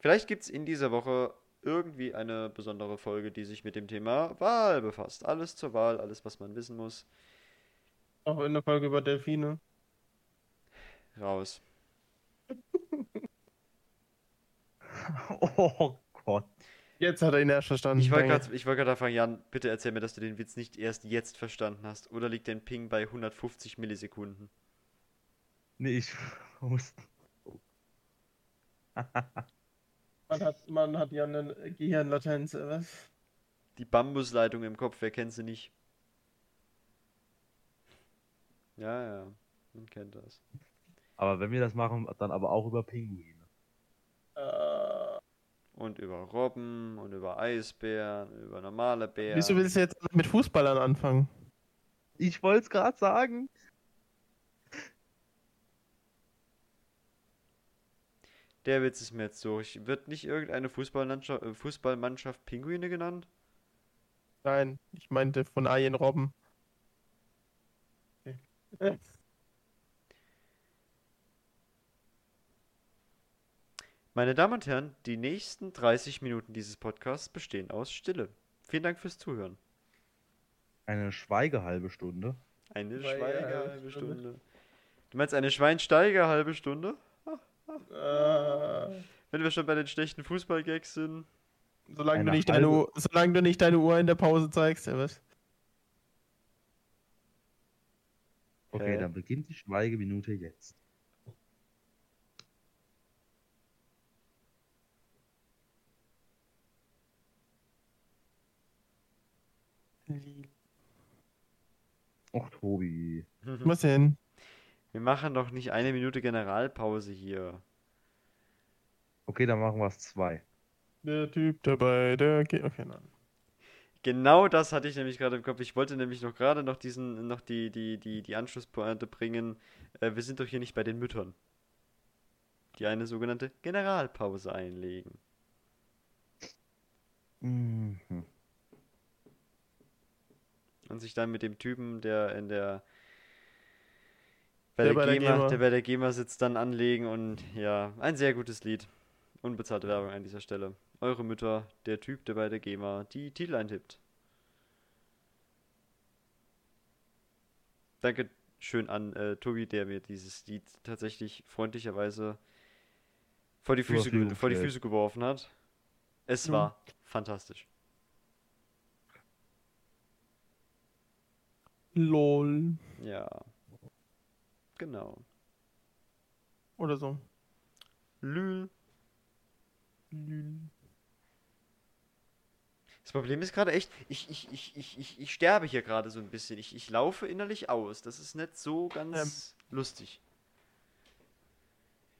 A: Vielleicht gibt es in dieser Woche irgendwie eine besondere Folge, die sich mit dem Thema Wahl befasst. Alles zur Wahl, alles, was man wissen muss.
C: Auch in der Folge über Delfine.
A: Raus.
B: Oh Gott.
C: Jetzt hat er ihn erst verstanden.
A: Ich wollte gerade wollt fragen, Jan, bitte erzähl mir, dass du den Witz nicht erst jetzt verstanden hast. Oder liegt dein Ping bei 150 Millisekunden?
B: Nee, ich muss.
C: Man hat, man hat ja eine Gehirnlatenz, was?
A: Die Bambusleitung im Kopf, wer kennt sie nicht? Ja, ja, man kennt das.
B: Aber wenn wir das machen, dann aber auch über Pinguine.
C: Äh,
A: Und über Robben und über Eisbären, über normale Bären.
C: wieso willst du jetzt mit Fußballern anfangen?
B: Ich wollte es gerade sagen.
A: Der Witz ist mir jetzt durch. Wird nicht irgendeine Fußballmannschaft, äh, Fußballmannschaft Pinguine genannt?
C: Nein, ich meinte von Arjen Robben. Okay.
A: Meine Damen und Herren, die nächsten 30 Minuten dieses Podcasts bestehen aus Stille. Vielen Dank fürs Zuhören.
B: Eine Schweigehalbe Stunde.
A: Eine
C: Schweige-
A: Schweige
C: halbe
A: halbe
C: Stunde.
A: Stunde. Du meinst eine Schweinsteiger halbe Stunde?
C: Äh,
A: Wenn wir schon bei den schlechten Fußballgags sind.
C: solange, du nicht deine
B: halbe-
C: solange du nicht deine Uhr in der Pause zeigst, ja was?
B: Okay,
A: Hä?
B: dann beginnt die Schweigeminute jetzt. Och, Tobi.
C: Was denn?
A: Wir machen doch nicht eine Minute Generalpause hier.
B: Okay, dann machen wir es zwei.
C: Der Typ dabei, der geht. Okay, nein.
A: Genau das hatte ich nämlich gerade im Kopf. Ich wollte nämlich noch gerade noch diesen, noch die, die, die, die Anschlusspointe bringen. Äh, wir sind doch hier nicht bei den Müttern. Die eine sogenannte Generalpause einlegen.
B: Mhm.
A: Und sich dann mit dem Typen, der in der bei
C: Der
A: der,
C: bei der
A: GEMA,
C: GEMA.
A: der bei der GEMA sitzt, dann anlegen und ja, ein sehr gutes Lied. Unbezahlte Werbung an dieser Stelle. Eure Mütter, der Typ, der bei der GEMA die Titel eintippt. Danke schön an äh, Tobi, der mir dieses Lied tatsächlich freundlicherweise vor die Füße, vor die. Füße geworfen hat. Es
C: Ja.
A: war fantastisch.
C: LOL.
A: Ja. Genau.
C: Oder so.
A: Lül.
C: Lül.
A: Das Problem ist gerade echt, ich, ich, ich, ich, ich, ich sterbe hier gerade so ein bisschen. Ich, ich laufe innerlich aus. Das ist nicht so ganz lustig.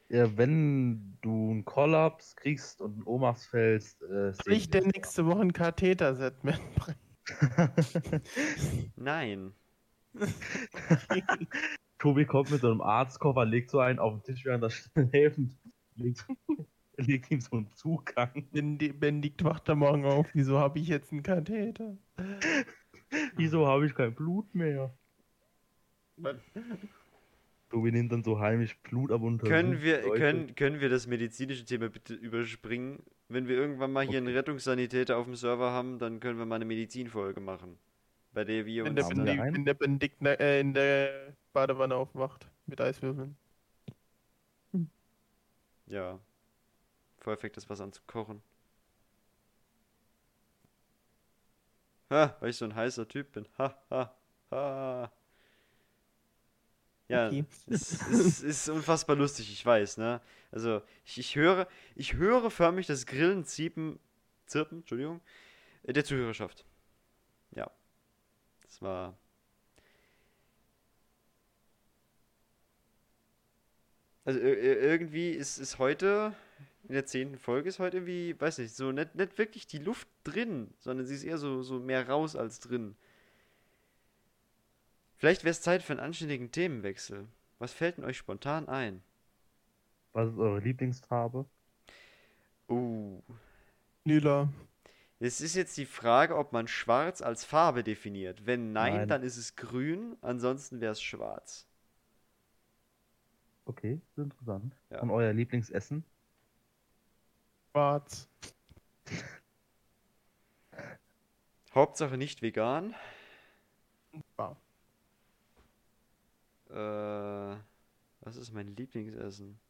B: Ja, wenn du einen Kollaps kriegst und in Ohnmacht fällst, äh,
C: Soll ich denn nächste Woche ein Katheter-Set mitbringen?
A: Nein.
B: Tobi kommt mit so einem Arztkoffer, legt so einen auf den Tisch, während er schläfend legt, legt ihm so einen Zugang.
C: Benedikt wacht da morgen auf. Wieso habe ich jetzt einen Katheter?
B: Wieso habe ich kein Blut mehr? Tobi nimmt dann so heimlich Blut ab und
A: Können wir,
B: Leute.
A: können, können wir das medizinische Thema bitte überspringen? Wenn wir irgendwann mal hier einen. Rettungssanitäter auf dem Server haben, dann können wir mal eine Medizinfolge machen. Bei der wir uns
C: der, wenn der Benedikt ne- äh, in der Badewanne aufwacht. Mit Eiswürfeln.
A: ja, voll effekt das Wasser anzukochen. Ha, weil ich so ein heißer Typ bin. Ha, ha, ha. Ja,
C: Okay.
A: es, es ist unfassbar lustig, ich weiß, ne? Also, ich, ich höre, ich höre förmlich das Grillen, Ziepen, Zirpen, Entschuldigung, äh, der Zuhörerschaft. Ja. Das war. Also, ir- ir- irgendwie ist, ist heute, in der zehnten Folge ist heute irgendwie, weiß nicht, so nicht, nicht wirklich die Luft drin, sondern sie ist eher so, so mehr raus als drin. Vielleicht wäre es Zeit für einen anständigen Themenwechsel. Was fällt denn euch spontan ein?
B: Was ist eure Lieblingsfarbe?
A: Uh,
C: Lila.
A: Es ist jetzt die Frage, ob man schwarz als Farbe definiert. Wenn nein,
B: Nein.
A: dann ist es grün, ansonsten wäre es schwarz.
B: Okay, das ist interessant.
A: Ja.
B: Und euer Lieblingsessen?
C: Schwarz.
A: Hauptsache nicht vegan.
C: Wow.
A: Äh, was ist mein Lieblingsessen?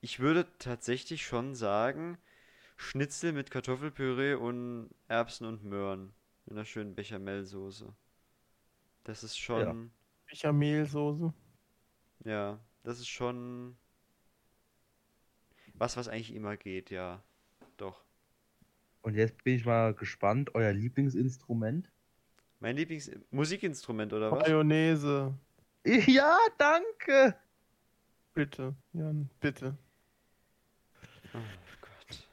A: Ich würde tatsächlich schon sagen, Schnitzel mit Kartoffelpüree und Erbsen und Möhren. In einer schönen Bechamelsoße. Das ist schon,
C: Bechamelsoße.
A: ja, das ist schon was, was eigentlich immer geht, ja. Doch.
B: Und jetzt bin ich mal gespannt, euer Lieblingsinstrument?
A: Mein Lieblingsmusikinstrument oder was?
C: Mayonnaise.
B: Ja, danke!
C: Bitte, Jan, bitte.
A: Oh Gott.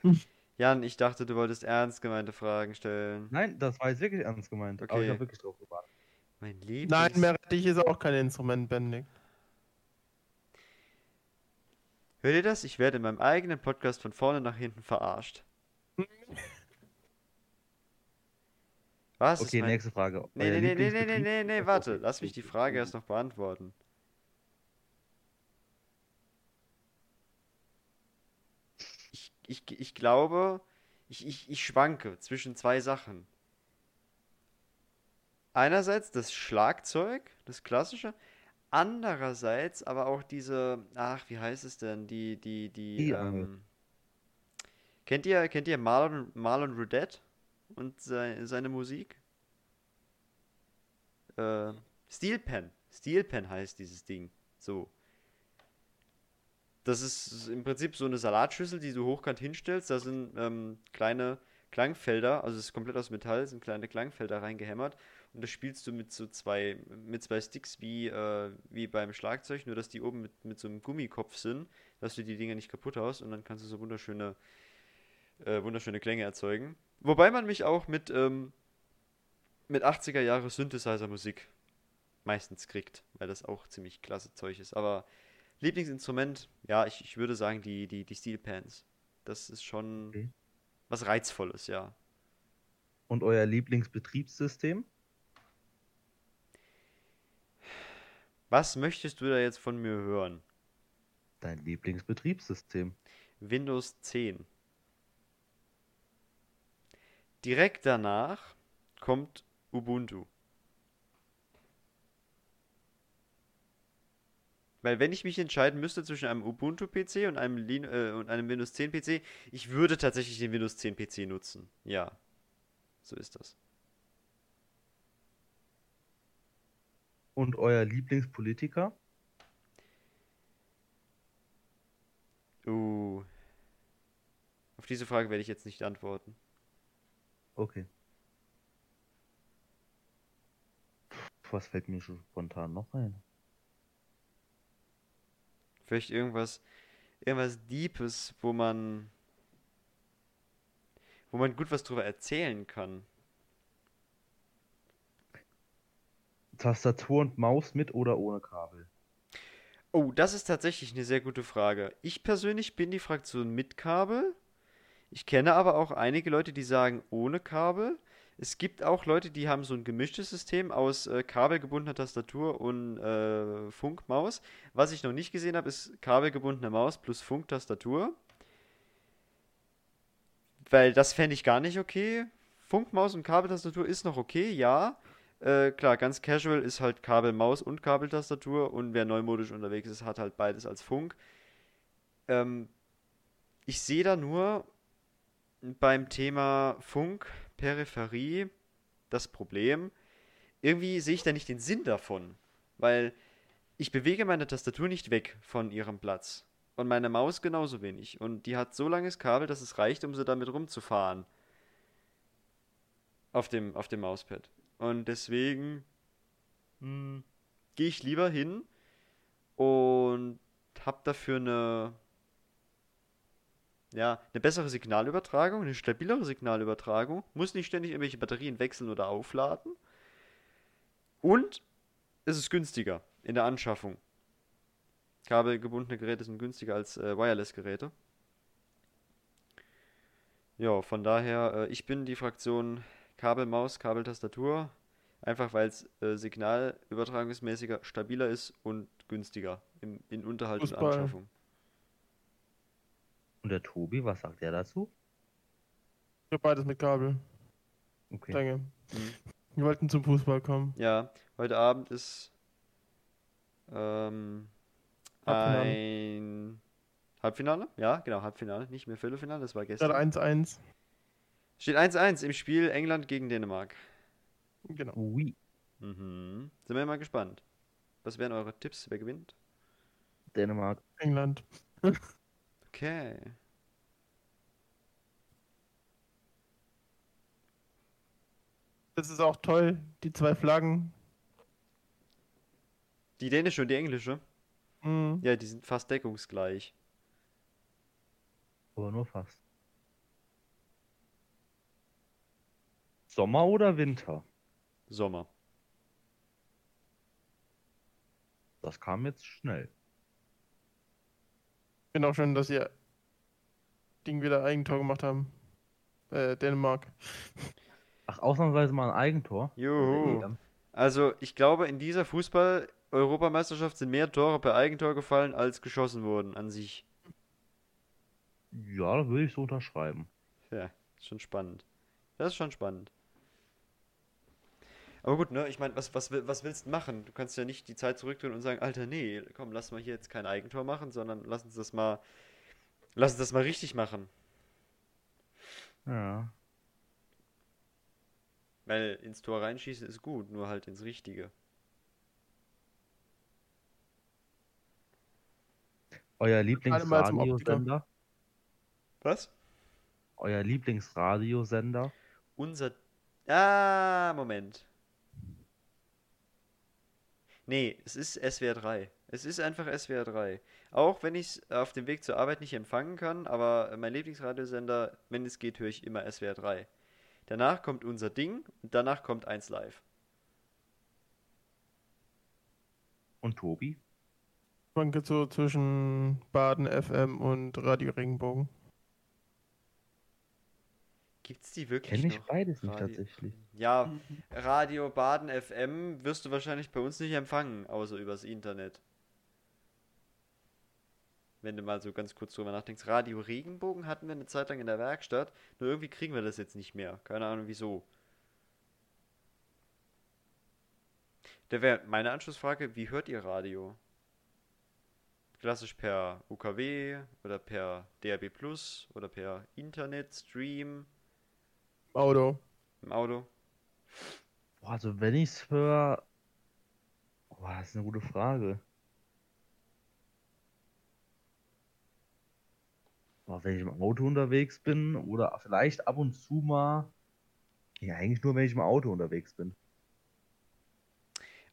C: Hm.
A: Jan, ich dachte, du wolltest ernst gemeinte Fragen stellen.
B: Nein, das war jetzt wirklich ernst gemeint. Aber
A: Okay.
B: ich habe wirklich drauf gewartet.
A: Mein Lieblings...
C: Nein, Meerrettich ist auch kein Instrument, Benedikt.
A: Hört ihr das? Ich werde in meinem eigenen Podcast von vorne nach hinten verarscht. Was ist
B: Okay,
A: mein...
B: nächste Frage.
A: Nee,
B: Euer
A: nee, nee, nee, nee, nee, nee, nee, warte. Lass mich die Frage erst noch beantworten. Ich, ich, glaube, ich, ich, ich schwanke zwischen zwei Sachen. Einerseits das Schlagzeug, das klassische, andererseits aber auch diese, ach, wie heißt es denn, die, die, die,
B: Triangel.
A: ähm, kennt ihr, kennt ihr Marlon, Marlon Rudette und sei, seine Musik? Äh, Steel Pen. Steel Pen heißt dieses Ding. So. Das ist im Prinzip so eine Salatschüssel, die du hochkant hinstellst. Da sind ähm, kleine Klangfelder, also es ist komplett aus Metall, sind kleine Klangfelder reingehämmert. Und das spielst du mit so zwei, mit zwei Sticks wie, äh, wie beim Schlagzeug, nur dass die oben mit, mit so einem Gummikopf sind, dass du die Dinger nicht kaputt haust und dann kannst du so wunderschöne, äh, wunderschöne Klänge erzeugen. Wobei man mich auch mit, ähm, mit 80er Jahre Synthesizer-Musik meistens kriegt, weil das auch ziemlich klasse Zeug ist. Aber Lieblingsinstrument, ja, ich, ich würde sagen die, die, die Steel Pans. Das ist schon,
B: Okay.
A: Was Reizvolles, ja.
B: Und euer Lieblingsbetriebssystem?
A: Was möchtest du da jetzt von mir hören?
B: Dein Lieblingsbetriebssystem.
A: Windows 10. Direkt danach kommt Ubuntu. Weil wenn ich mich entscheiden müsste zwischen einem Ubuntu-PC und einem, Lin äh, und einem Windows 10 PC, ich würde tatsächlich den Windows 10 PC nutzen. Ja, so ist das.
B: Und euer Lieblingspolitiker?
A: Uh. Auf diese Frage werde ich jetzt nicht antworten.
B: Okay. Was fällt mir schon spontan noch ein?
A: Vielleicht irgendwas, irgendwas Deepes, wo man, wo man gut was drüber erzählen kann.
B: Tastatur und Maus mit oder ohne Kabel?
A: Oh, das ist tatsächlich eine sehr gute Frage. Ich persönlich bin die Fraktion mit Kabel. Ich kenne aber auch einige Leute, die sagen ohne Kabel. Es gibt auch Leute, die haben so ein gemischtes System aus äh, kabelgebundener Tastatur und äh, Funkmaus. Was ich noch nicht gesehen habe, ist kabelgebundene Maus plus Funktastatur. Weil das fände ich gar nicht okay. Funkmaus und Kabeltastatur ist noch okay, ja. Äh, klar, ganz casual ist halt Kabel, Maus und Kabeltastatur und wer neumodisch unterwegs ist, hat halt beides als Funk. Ähm, ich sehe da nur beim Thema Funk, Peripherie das Problem. Irgendwie sehe ich da nicht den Sinn davon, weil ich bewege meine Tastatur nicht weg von ihrem Platz. Und meine Maus genauso wenig. Und die hat so langes Kabel, dass es reicht, um sie damit rumzufahren. Auf dem, auf dem Mauspad. Und deswegen hm, gehe ich lieber hin und habe dafür eine, ja, eine bessere Signalübertragung, eine stabilere Signalübertragung. Muss nicht ständig irgendwelche Batterien wechseln oder aufladen. Und es ist günstiger in der Anschaffung. Kabelgebundene Geräte sind günstiger als äh, Wireless-Geräte. Ja, von daher, äh, ich bin die Fraktion Kabelmaus, Kabeltastatur. Einfach weil es äh, signalübertragungsmäßiger stabiler ist und günstiger im, in Unterhalt und. Anschaffung.
B: Und der Tobi, was sagt er dazu?
C: Ich habe beides mit Kabel.
B: Okay.
C: Danke.
A: Mhm.
C: Wir wollten zum Fußball kommen.
A: Ja, heute Abend ist ähm,
C: Halbfinale.
A: ein Halbfinale? Ja, genau, Halbfinale. Nicht mehr Viertelfinale, das war gestern.
C: 1-1.
A: Steht 1-1 im Spiel England gegen Dänemark.
C: Genau.
B: Ui.
A: Mhm. Sind wir mal gespannt. Was wären eure Tipps? Wer gewinnt?
B: Dänemark.
C: England.
A: Okay.
C: Das ist auch toll. Die zwei Flaggen.
A: Die dänische und die englische?
C: Mhm.
A: Ja, die sind fast deckungsgleich.
B: Aber nur fast. Sommer oder Winter?
A: Sommer.
B: Das kam jetzt schnell.
C: Bin auch schön, dass ihr Ding wieder Eigentor gemacht haben. Äh, Dänemark.
B: Ach, ausnahmsweise mal ein Eigentor.
A: Juhu. Also, ich glaube, in dieser Fußball-Europameisterschaft sind mehr Tore per Eigentor gefallen, als geschossen wurden an sich.
B: Ja, das würde ich so unterschreiben.
A: Ja, ist schon spannend. Das ist schon spannend. Aber gut, ne, ich meine, was, was, was willst du machen? Du kannst ja nicht die Zeit zurückdrehen und sagen, Alter, nee, komm, lass mal hier jetzt kein Eigentor machen, sondern lass uns das mal, lass uns das mal richtig machen.
B: Ja.
A: Weil ins Tor reinschießen ist gut, nur halt ins Richtige.
B: Euer Lieblingsradiosender?
A: Was?
B: Euer Lieblingsradiosender?
A: Unser. Ah, Moment. Nee, es ist SWR 3. Es ist einfach SWR 3. Auch wenn ich es auf dem Weg zur Arbeit nicht empfangen kann, aber mein Lieblingsradiosender, wenn es geht, höre ich immer SWR 3. Danach kommt unser Ding und danach kommt 1 Live.
B: Und Tobi?
C: Schwanke so zwischen Baden FM und Radio Regenbogen.
A: Gibt's die wirklich
B: Kenne ich
A: noch?
B: beides nicht
A: Radio-
B: tatsächlich.
A: Ja, Radio Baden FM wirst du wahrscheinlich bei uns nicht empfangen, außer übers Internet. Wenn du mal so ganz kurz drüber nachdenkst. Radio Regenbogen hatten wir eine Zeit lang in der Werkstatt, nur irgendwie kriegen wir das jetzt nicht mehr. Keine Ahnung wieso. Da wäre meine Anschlussfrage, wie hört ihr Radio? Klassisch per UKW oder per DAB Plus oder per Internet, Stream,
C: Auto.
A: im Auto?
B: Boah, also wenn ich's höre. Boah, das ist eine gute Frage. Boah, wenn ich im Auto unterwegs bin oder vielleicht ab und zu mal. Ja, eigentlich nur, wenn ich im Auto unterwegs bin.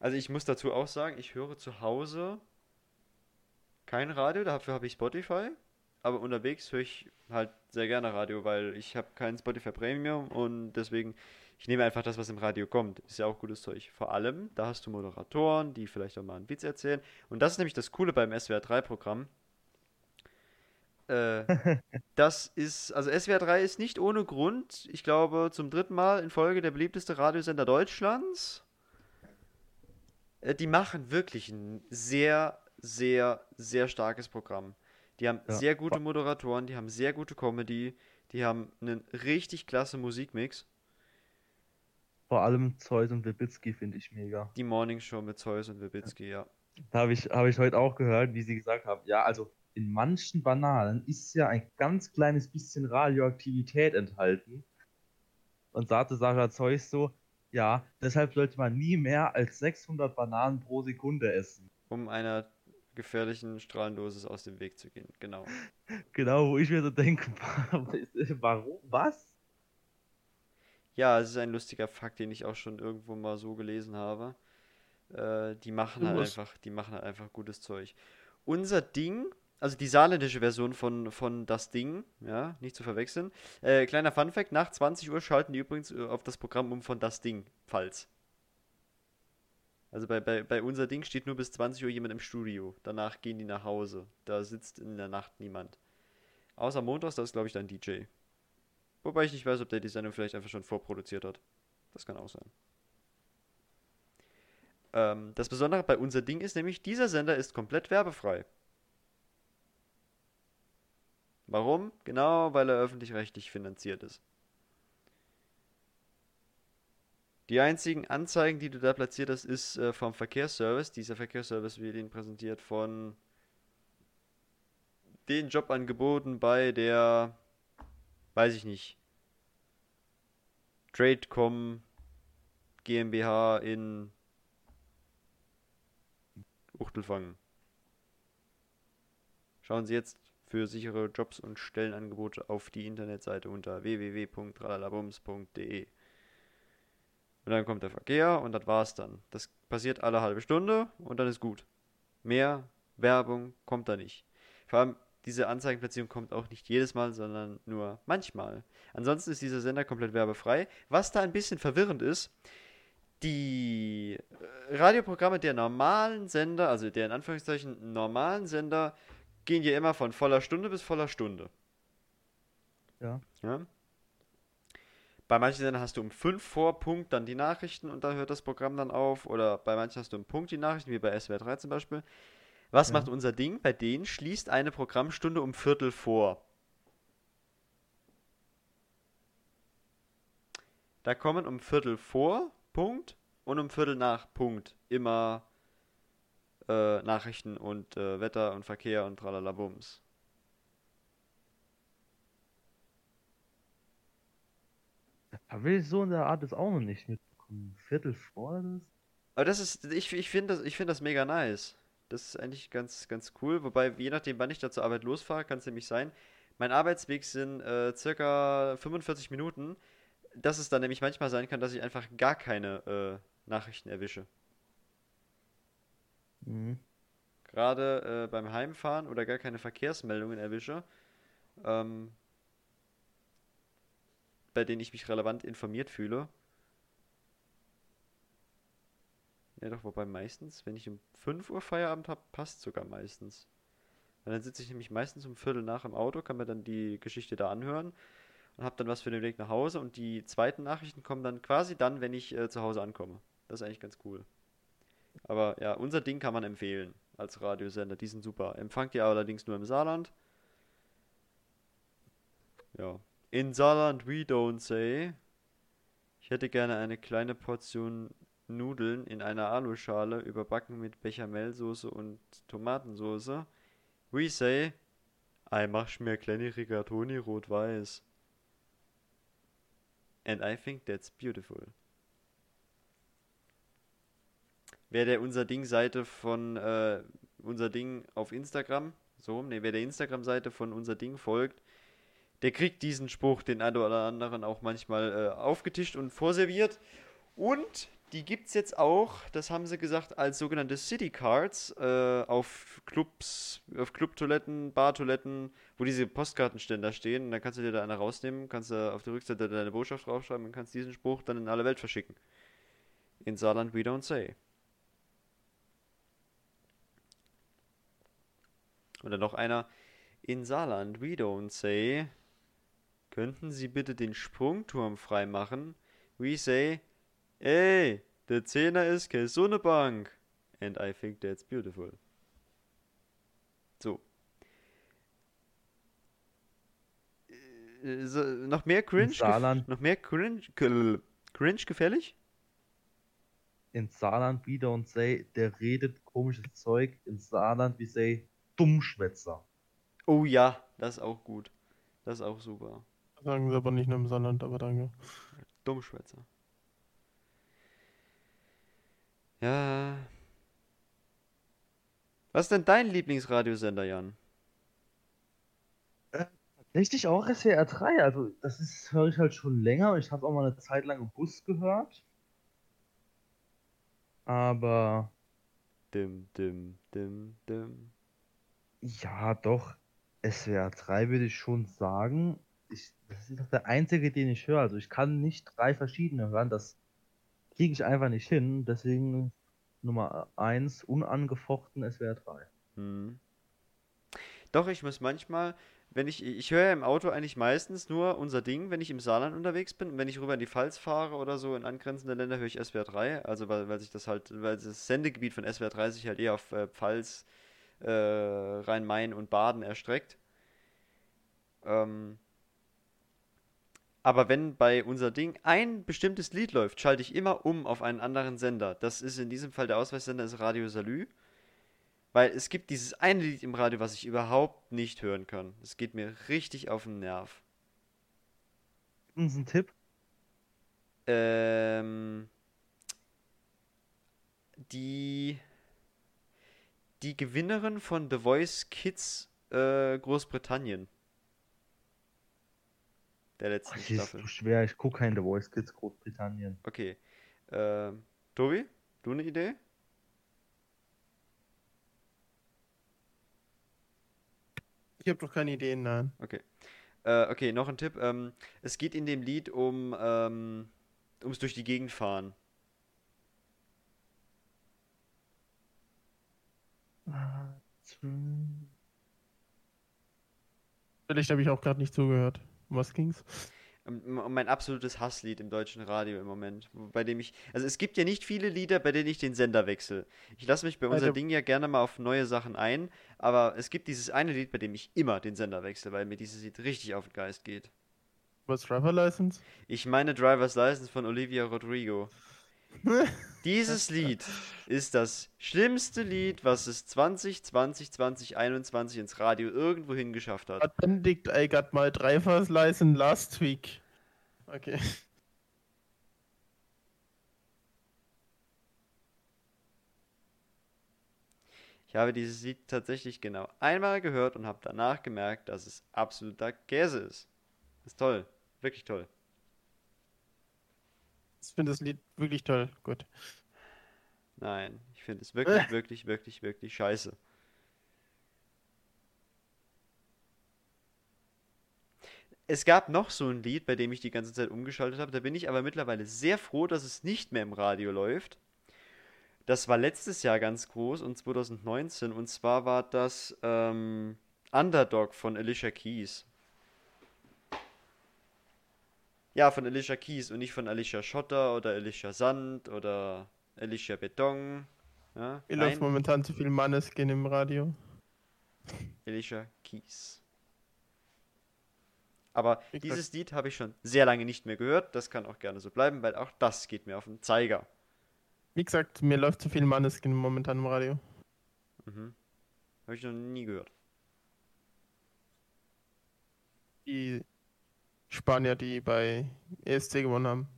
A: Also ich muss dazu auch sagen, ich höre zu Hause kein Radio, dafür habe ich Spotify. Aber unterwegs höre ich halt sehr gerne Radio, weil ich habe kein Spotify Premium und deswegen, ich nehme einfach das, was im Radio kommt. Ist ja auch gutes Zeug. Vor allem, da hast du Moderatoren, die vielleicht auch mal einen Witz erzählen. Und das ist nämlich das Coole beim SWR 3-Programm. Äh, das ist, also SWR 3 ist nicht ohne Grund, ich glaube, zum dritten Mal in Folge der beliebteste Radiosender Deutschlands. Äh, Die machen wirklich ein sehr, sehr, sehr starkes Programm. Die haben
B: Ja.
A: sehr gute Moderatoren, die haben sehr gute Comedy, die haben einen richtig klasse Musikmix.
B: Vor allem Zeus und Wibitzki finde ich mega.
A: Die Morning Show mit Zeus und Wibitzki, ja.
B: Da habe ich, hab ich heute auch gehört, wie sie gesagt haben, ja, also in manchen Bananen ist ja ein ganz kleines bisschen Radioaktivität enthalten. Und sagte Sarah Zeus so, ja, deshalb sollte man nie mehr als 600 Bananen pro Sekunde essen.
A: Um einer gefährlichen Strahlendosis aus dem Weg zu gehen. Genau.
B: Genau, wo ich mir so denke, warum, was?
A: Ja, es ist ein lustiger Fakt, den ich auch schon irgendwo mal so gelesen habe. Äh, die machen halt einfach, die machen halt einfach gutes Zeug. Unser Ding, also die saarländische Version von, von das Ding, ja, nicht zu verwechseln. Äh, kleiner Funfact, nach 20 Uhr schalten die übrigens äh, auf das Programm um von das Ding, falls. Also bei, bei, bei unser Ding steht nur bis 20 Uhr jemand im Studio. Danach gehen die nach Hause. Da sitzt in der Nacht niemand. Außer montags, da ist glaube ich dann DJ. Wobei ich nicht weiß, ob der die Sendung vielleicht einfach schon vorproduziert hat. Das kann auch sein. Ähm, das Besondere bei unser Ding ist nämlich, dieser Sender ist komplett werbefrei. Warum? Genau, weil er öffentlich-rechtlich finanziert ist. Die einzigen Anzeigen, die du da platziert hast, ist äh, vom Verkehrsservice. Dieser Verkehrsservice wird Ihnen präsentiert von den Jobangeboten bei der, weiß ich nicht, Tradecom GmbH in Uchtelfangen. Schauen Sie jetzt für sichere Jobs und Stellenangebote auf die Internetseite unter www.tralalabums.de. Und dann kommt der Verkehr und das war's dann. Das passiert alle halbe Stunde und dann ist gut. Mehr Werbung kommt da nicht. Vor allem diese Anzeigenplatzierung kommt auch nicht jedes Mal, sondern nur manchmal. Ansonsten ist dieser Sender komplett werbefrei. Was da ein bisschen verwirrend ist, die äh, Radioprogramme der normalen Sender, also der in Anführungszeichen normalen Sender, gehen ja immer von voller Stunde bis voller Stunde.
B: Ja.
A: Ja. Bei manchen Sendern hast du um 5 vor Punkt dann die Nachrichten und dann hört das Programm dann auf. Oder bei manchen hast du um Punkt die Nachrichten, wie bei SWR 3 zum Beispiel. Was
B: Ja.
A: macht unser Ding? Bei denen schließt eine Programmstunde um Viertel vor. Da kommen um Viertel vor Punkt und um Viertel nach Punkt immer äh, Nachrichten und äh, Wetter und Verkehr und tralalabums.
B: Habe ich so in der Art das auch noch nicht mitbekommen. Viertel vor das?
A: Aber das ist, ich, ich finde das, ich find das mega nice. Das ist eigentlich ganz, ganz cool. Wobei, je nachdem, wann ich da zur Arbeit losfahre, kann es nämlich sein. Mein Arbeitsweg sind äh, circa 45 Minuten. Dass es dann nämlich manchmal sein kann, dass ich einfach gar keine äh, Nachrichten erwische.
B: Mhm.
A: Gerade äh, beim Heimfahren oder gar keine Verkehrsmeldungen erwische. Ähm, bei denen ich mich relevant informiert fühle. Ja doch, wobei meistens, wenn ich um 5 Uhr Feierabend habe, passt sogar meistens. Weil dann sitze ich nämlich meistens um Viertel nach im Auto, kann mir dann die Geschichte da anhören. und habe dann was für den Weg nach Hause und die zweiten Nachrichten kommen dann quasi dann, wenn ich äh, zu Hause ankomme. Das ist eigentlich ganz cool. Aber ja, unser Ding kann man empfehlen als Radiosender. Die sind super. Empfangt ihr allerdings nur im Saarland. Ja. In Saarland we don't say. Ich hätte gerne eine kleine Portion Nudeln in einer Aluschale überbacken mit Bechamelsoße und Tomatensoße. We say, I mach mir kleine Rigatoni rot-weiß. And I think that's beautiful. Wer der unser Ding-Seite von äh, unser Ding auf Instagram, so, ne, wer der Instagram-Seite von unser Ding folgt, der kriegt diesen Spruch, den einen oder anderen auch manchmal äh, aufgetischt und vorserviert. Und die gibt es jetzt auch, das haben sie gesagt, als sogenannte City Cards äh, auf Clubs, auf Clubtoiletten, Bartoiletten, wo diese Postkartenständer stehen. Und dann kannst du dir da eine rausnehmen, kannst du auf der Rückseite deine Botschaft draufschreiben und kannst diesen Spruch dann in alle Welt verschicken. In Saarland we don't say. Oder noch einer. In Saarland we don't say. Könnten Sie bitte den Sprungturm freimachen? We say, ey, der Zehner ist keine Sonnebank. And I think that's beautiful. So. Äh, so noch mehr Cringe?
B: Saarland.
A: Noch mehr Cringe? Cringe gefällig?
B: In Saarland we don't say, der redet komisches Zeug. In Saarland we say, Dummschwätzer.
A: Oh ja, das ist auch gut. Das ist auch super.
C: Sagen sie aber nicht nur im Saarland, aber danke.
A: Dummschwätzer. Ja. Was ist denn dein Lieblingsradiosender, Jan?
B: Tatsächlich auch SWR 3. Also, das ist, höre ich halt schon länger. Ich habe auch mal eine Zeit lang im Bus gehört. Aber
A: Dim, dim, dim, dim.
B: ja, doch. SWR 3 würde ich schon sagen. Ich, das ist doch der einzige, den ich höre. Also, ich kann nicht drei verschiedene hören. Das kriege ich einfach nicht hin. Deswegen Nummer 1 unangefochten SWR 3.
A: Hm. Doch, ich muss manchmal, wenn ich, ich höre ja im Auto eigentlich meistens nur unser Ding, wenn ich im Saarland unterwegs bin. Und wenn ich rüber in die Pfalz fahre oder so in angrenzende Länder, höre ich SWR 3. Also, weil, weil sich das halt, weil das Sendegebiet von SWR 3 sich halt eher auf äh, Pfalz, äh, Rhein-Main und Baden erstreckt. Ähm, aber wenn bei unser Ding ein bestimmtes Lied läuft, schalte ich immer um auf einen anderen Sender. Das ist in diesem Fall der Ausweissender ist Radio Salü. Weil es gibt dieses eine Lied im Radio, was ich überhaupt nicht hören kann. Es geht mir richtig auf den Nerv.
B: Uns einen Tipp.
A: Ähm, die, die Gewinnerin von The Voice Kids äh, Großbritannien. Der letzten
B: Ach, hier ist
A: Staffel.
B: so schwer. Ich gucke kein The Voice Kids Großbritannien.
A: Okay. Ähm, Tobi, du eine Idee?
C: Ich habe doch keine Ideen, nein.
A: Okay. Äh, okay, noch ein Tipp. Ähm, es geht in dem Lied um ähm, ums durch die Gegend fahren.
C: Vielleicht habe ich auch gerade nicht zugehört. Um was ging's?
A: Um, mein absolutes Hasslied im deutschen Radio im Moment. Bei dem ich. Also es gibt ja nicht viele Lieder, bei denen ich den Sender wechsle. Ich lasse mich bei unser
C: Alter.
A: Ding ja gerne mal auf neue Sachen ein, aber es gibt dieses eine Lied, bei dem ich immer den Sender wechsle, weil mir dieses Lied richtig auf den Geist geht.
C: Was Driver License?
A: Ich meine Driver's License von Olivia Rodrigo. Dieses Lied ist das schlimmste Lied, was es 2020, 2021 ins Radio irgendwo hingeschafft hat.
C: Benedict, I got my driver's license last week. Okay.
A: Ich habe dieses Lied tatsächlich genau einmal gehört und habe danach gemerkt, dass es absoluter Käse ist. Ist toll. Wirklich toll.
C: Ich finde das Lied wirklich toll. Gut.
A: Nein, ich finde es wirklich, wirklich, wirklich, wirklich scheiße. Es gab noch so ein Lied, bei dem ich die ganze Zeit umgeschaltet habe. Da bin ich aber mittlerweile sehr froh, dass es nicht mehr im Radio läuft. Das war letztes Jahr ganz groß und 2019. Und zwar war das ähm, Underdog von Alicia Keys. Ja, von Alicia Keys und nicht von Alicia Schotter oder Alicia Sand oder Alicia Beton. Ja,
C: Mir läuft momentan zu viel Manneskin im Radio.
A: Alicia Keys. Aber
C: gesagt-
A: dieses Lied habe ich schon sehr lange nicht mehr gehört. Das kann auch gerne so bleiben, weil auch das geht mir auf den Zeiger.
C: Wie gesagt, mir läuft zu viel Manneskin momentan im Radio.
A: Mhm. Habe ich noch nie gehört.
C: Die Spanier, die bei ESC gewonnen haben.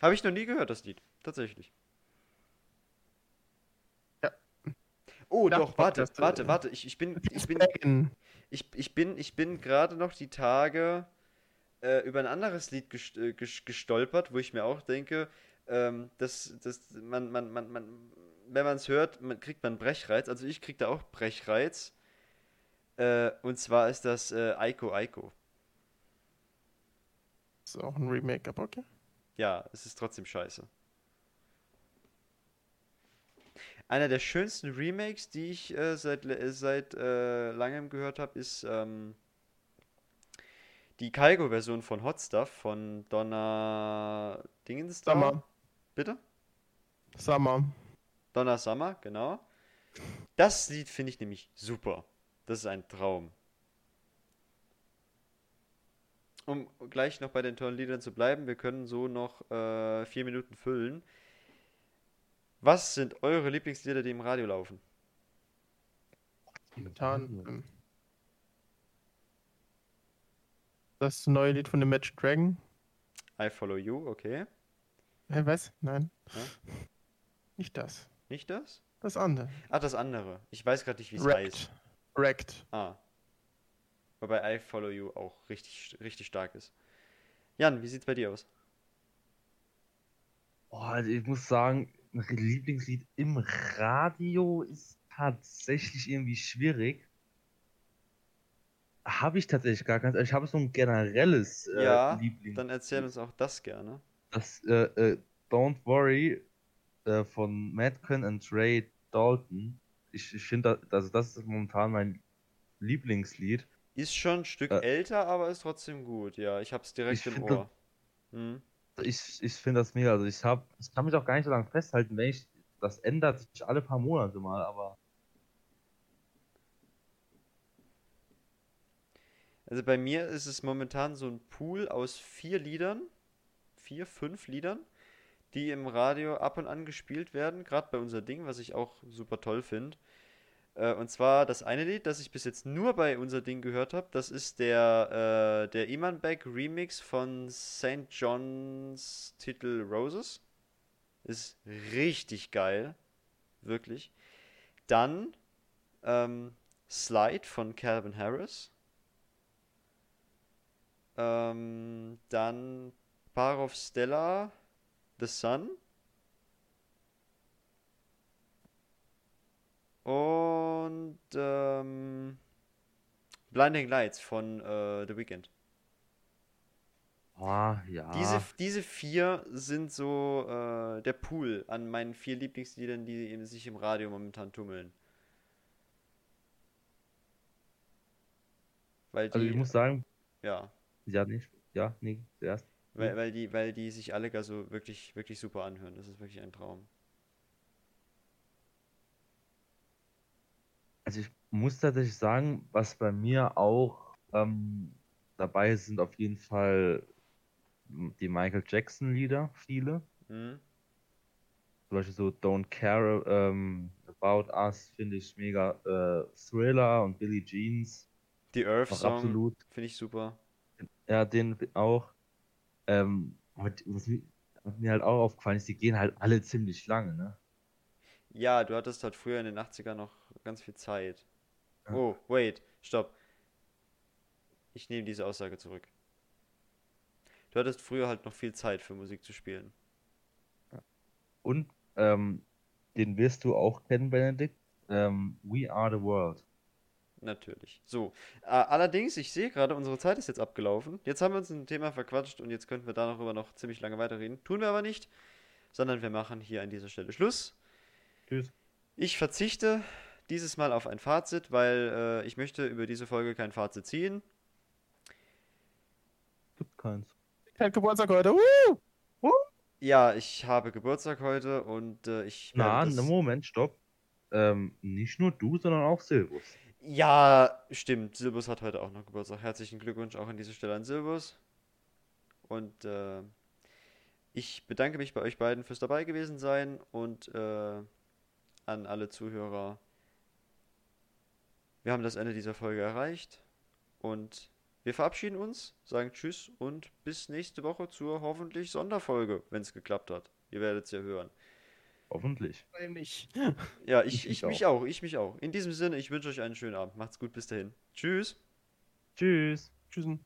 A: Habe ich noch nie gehört, das Lied. Tatsächlich.
C: Ja.
A: Oh,
C: Ja,
A: doch, warte,
C: Podcast,
A: warte, warte. Ich, ich bin, ich bin, ich, ich bin, ich bin gerade noch die Tage äh, über ein anderes Lied äh, ges- gestolpert, wo ich mir auch denke, ähm, dass, dass man, man, man, man, wenn man es hört, man kriegt man Brechreiz. Also ich krieg da auch Brechreiz. Äh, und zwar ist das äh, Aiko Aiko.
C: ist auch ein Remake, aber okay.
A: Ja, es ist trotzdem scheiße. Einer der schönsten Remakes, die ich äh, seit, äh, seit äh, langem gehört habe, ist ähm, die Kaigo-Version von Hot Stuff von Donna Dingenstar.
C: Summer.
A: Bitte?
C: Summer.
A: Donna Summer, genau. Das Lied finde ich nämlich super. Das ist ein Traum. Um gleich noch bei den tollen Liedern zu bleiben, wir können so noch äh, vier Minuten füllen. Was sind eure Lieblingslieder, die im Radio laufen?
C: Momentan. ähm, Das neue Lied von The Magic Dragon.
A: I Follow You, okay.
C: Hä, was? Nein.
A: Ja?
C: Nicht das.
A: Nicht das?
C: Das andere.
A: Ah, das andere. Ich weiß gerade nicht, wie es heißt.
C: Wrecked. Wrecked.
A: Ah. Wobei I Follow You auch richtig, richtig stark ist. Jan, wie sieht's bei dir aus?
B: Oh, also ich muss sagen, ein Lieblingslied im Radio ist tatsächlich irgendwie schwierig. Habe ich tatsächlich gar keins. Also Ich habe so ein generelles äh,
A: Ja,
B: Lieblings.
A: Dann erzähl uns auch das gerne.
B: Das äh, äh, Don't Worry äh, von Madcon und Ray Dalton. Ich, ich finde, das, also das ist momentan mein Lieblingslied.
A: Ist schon ein Stück
B: Äh.
A: älter, aber ist trotzdem gut. Ja, ich hab's direkt
B: Ich
A: im
B: find das-
A: Ohr. Hm.
B: Ich, ich finde das mega. Also ich habe, ich kann mich auch gar nicht so lange festhalten, wenn ich, das ändert sich alle paar Monate mal, aber
A: Also bei mir ist es momentan so ein Pool aus vier Liedern, vier, fünf Liedern, die im Radio ab und an gespielt werden, gerade bei unser Ding, was ich auch super toll finde. Äh, und zwar das eine Lied, das ich bis jetzt nur bei unser Ding gehört habe, das ist der, äh, der Iman Beck Remix von St. John's Titel Roses. Ist richtig geil. Wirklich. Dann ähm, Slide von Calvin Harris. Ähm, dann Par of Stella, The Sun. Und ähm, Blinding Lights von äh, The Weeknd.
B: ah, ja.
A: Diese, diese vier sind so äh, der Pool an meinen vier Lieblingsliedern, die sich im Radio momentan tummeln. Weil
B: also
A: die,
B: ich muss sagen,
A: ja,
B: ja, nicht, ja, nee, zuerst.
A: Weil, weil die, weil die sich alle gar so wirklich, wirklich super anhören. Das ist wirklich ein Traum.
B: Also ich muss tatsächlich sagen, was bei mir auch ähm, dabei ist, sind auf jeden Fall die Michael Jackson Lieder, viele.
A: Mhm.
B: Zum Beispiel so Don't Care ähm, About Us finde ich mega. Äh, Thriller und Billie Jeans
A: Die Earth Song
B: absolut.
A: finde ich super.
B: Ja, den auch. Ähm, was mir, was mir halt auch aufgefallen ist, die gehen halt alle ziemlich lange, ne?
A: Ja, du hattest halt früher in den 80ern noch ganz viel Zeit.
B: Ja.
A: Oh, wait, stopp. Ich nehme diese Aussage zurück. Du hattest früher halt noch viel Zeit für Musik zu spielen.
B: Und ähm, den wirst du auch kennen, Benedikt. Ähm, We Are the World.
A: Natürlich. So. Äh, allerdings, ich sehe gerade, unsere Zeit ist jetzt abgelaufen. Jetzt haben wir uns ein Thema verquatscht und jetzt könnten wir darüber noch ziemlich lange weiterreden. Tun wir aber nicht, sondern wir machen hier an dieser Stelle Schluss.
B: Tschüss.
A: Ich verzichte dieses Mal auf ein Fazit, weil äh, ich möchte über diese Folge kein Fazit ziehen.
B: keins.
C: Kein Geburtstag heute. Woo!
A: Ja, ich habe Geburtstag heute und äh, ich
B: Na,
A: das...
B: ne, Moment, stopp. Ähm, nicht nur du, sondern auch Silvus.
A: Ja, stimmt. Silbus hat heute auch noch Geburtstag. Herzlichen Glückwunsch auch an dieser Stelle an Silbus. Und äh, ich bedanke mich bei euch beiden fürs dabei gewesen sein und äh, an alle Zuhörer. Wir haben das Ende dieser Folge erreicht und wir verabschieden uns, sagen Tschüss und bis nächste Woche zur hoffentlich Sonderfolge, wenn es geklappt hat. Ihr werdet es ja hören.
B: Hoffentlich.
C: Nein, nicht.
A: Ja, ich,
B: Ich
A: ich,
B: mich
A: mich auch, ich mich auch. In diesem Sinne, ich wünsche euch einen schönen Abend. Macht's gut, bis dahin. Tschüss.
B: Tschüss.
C: Tschüssen.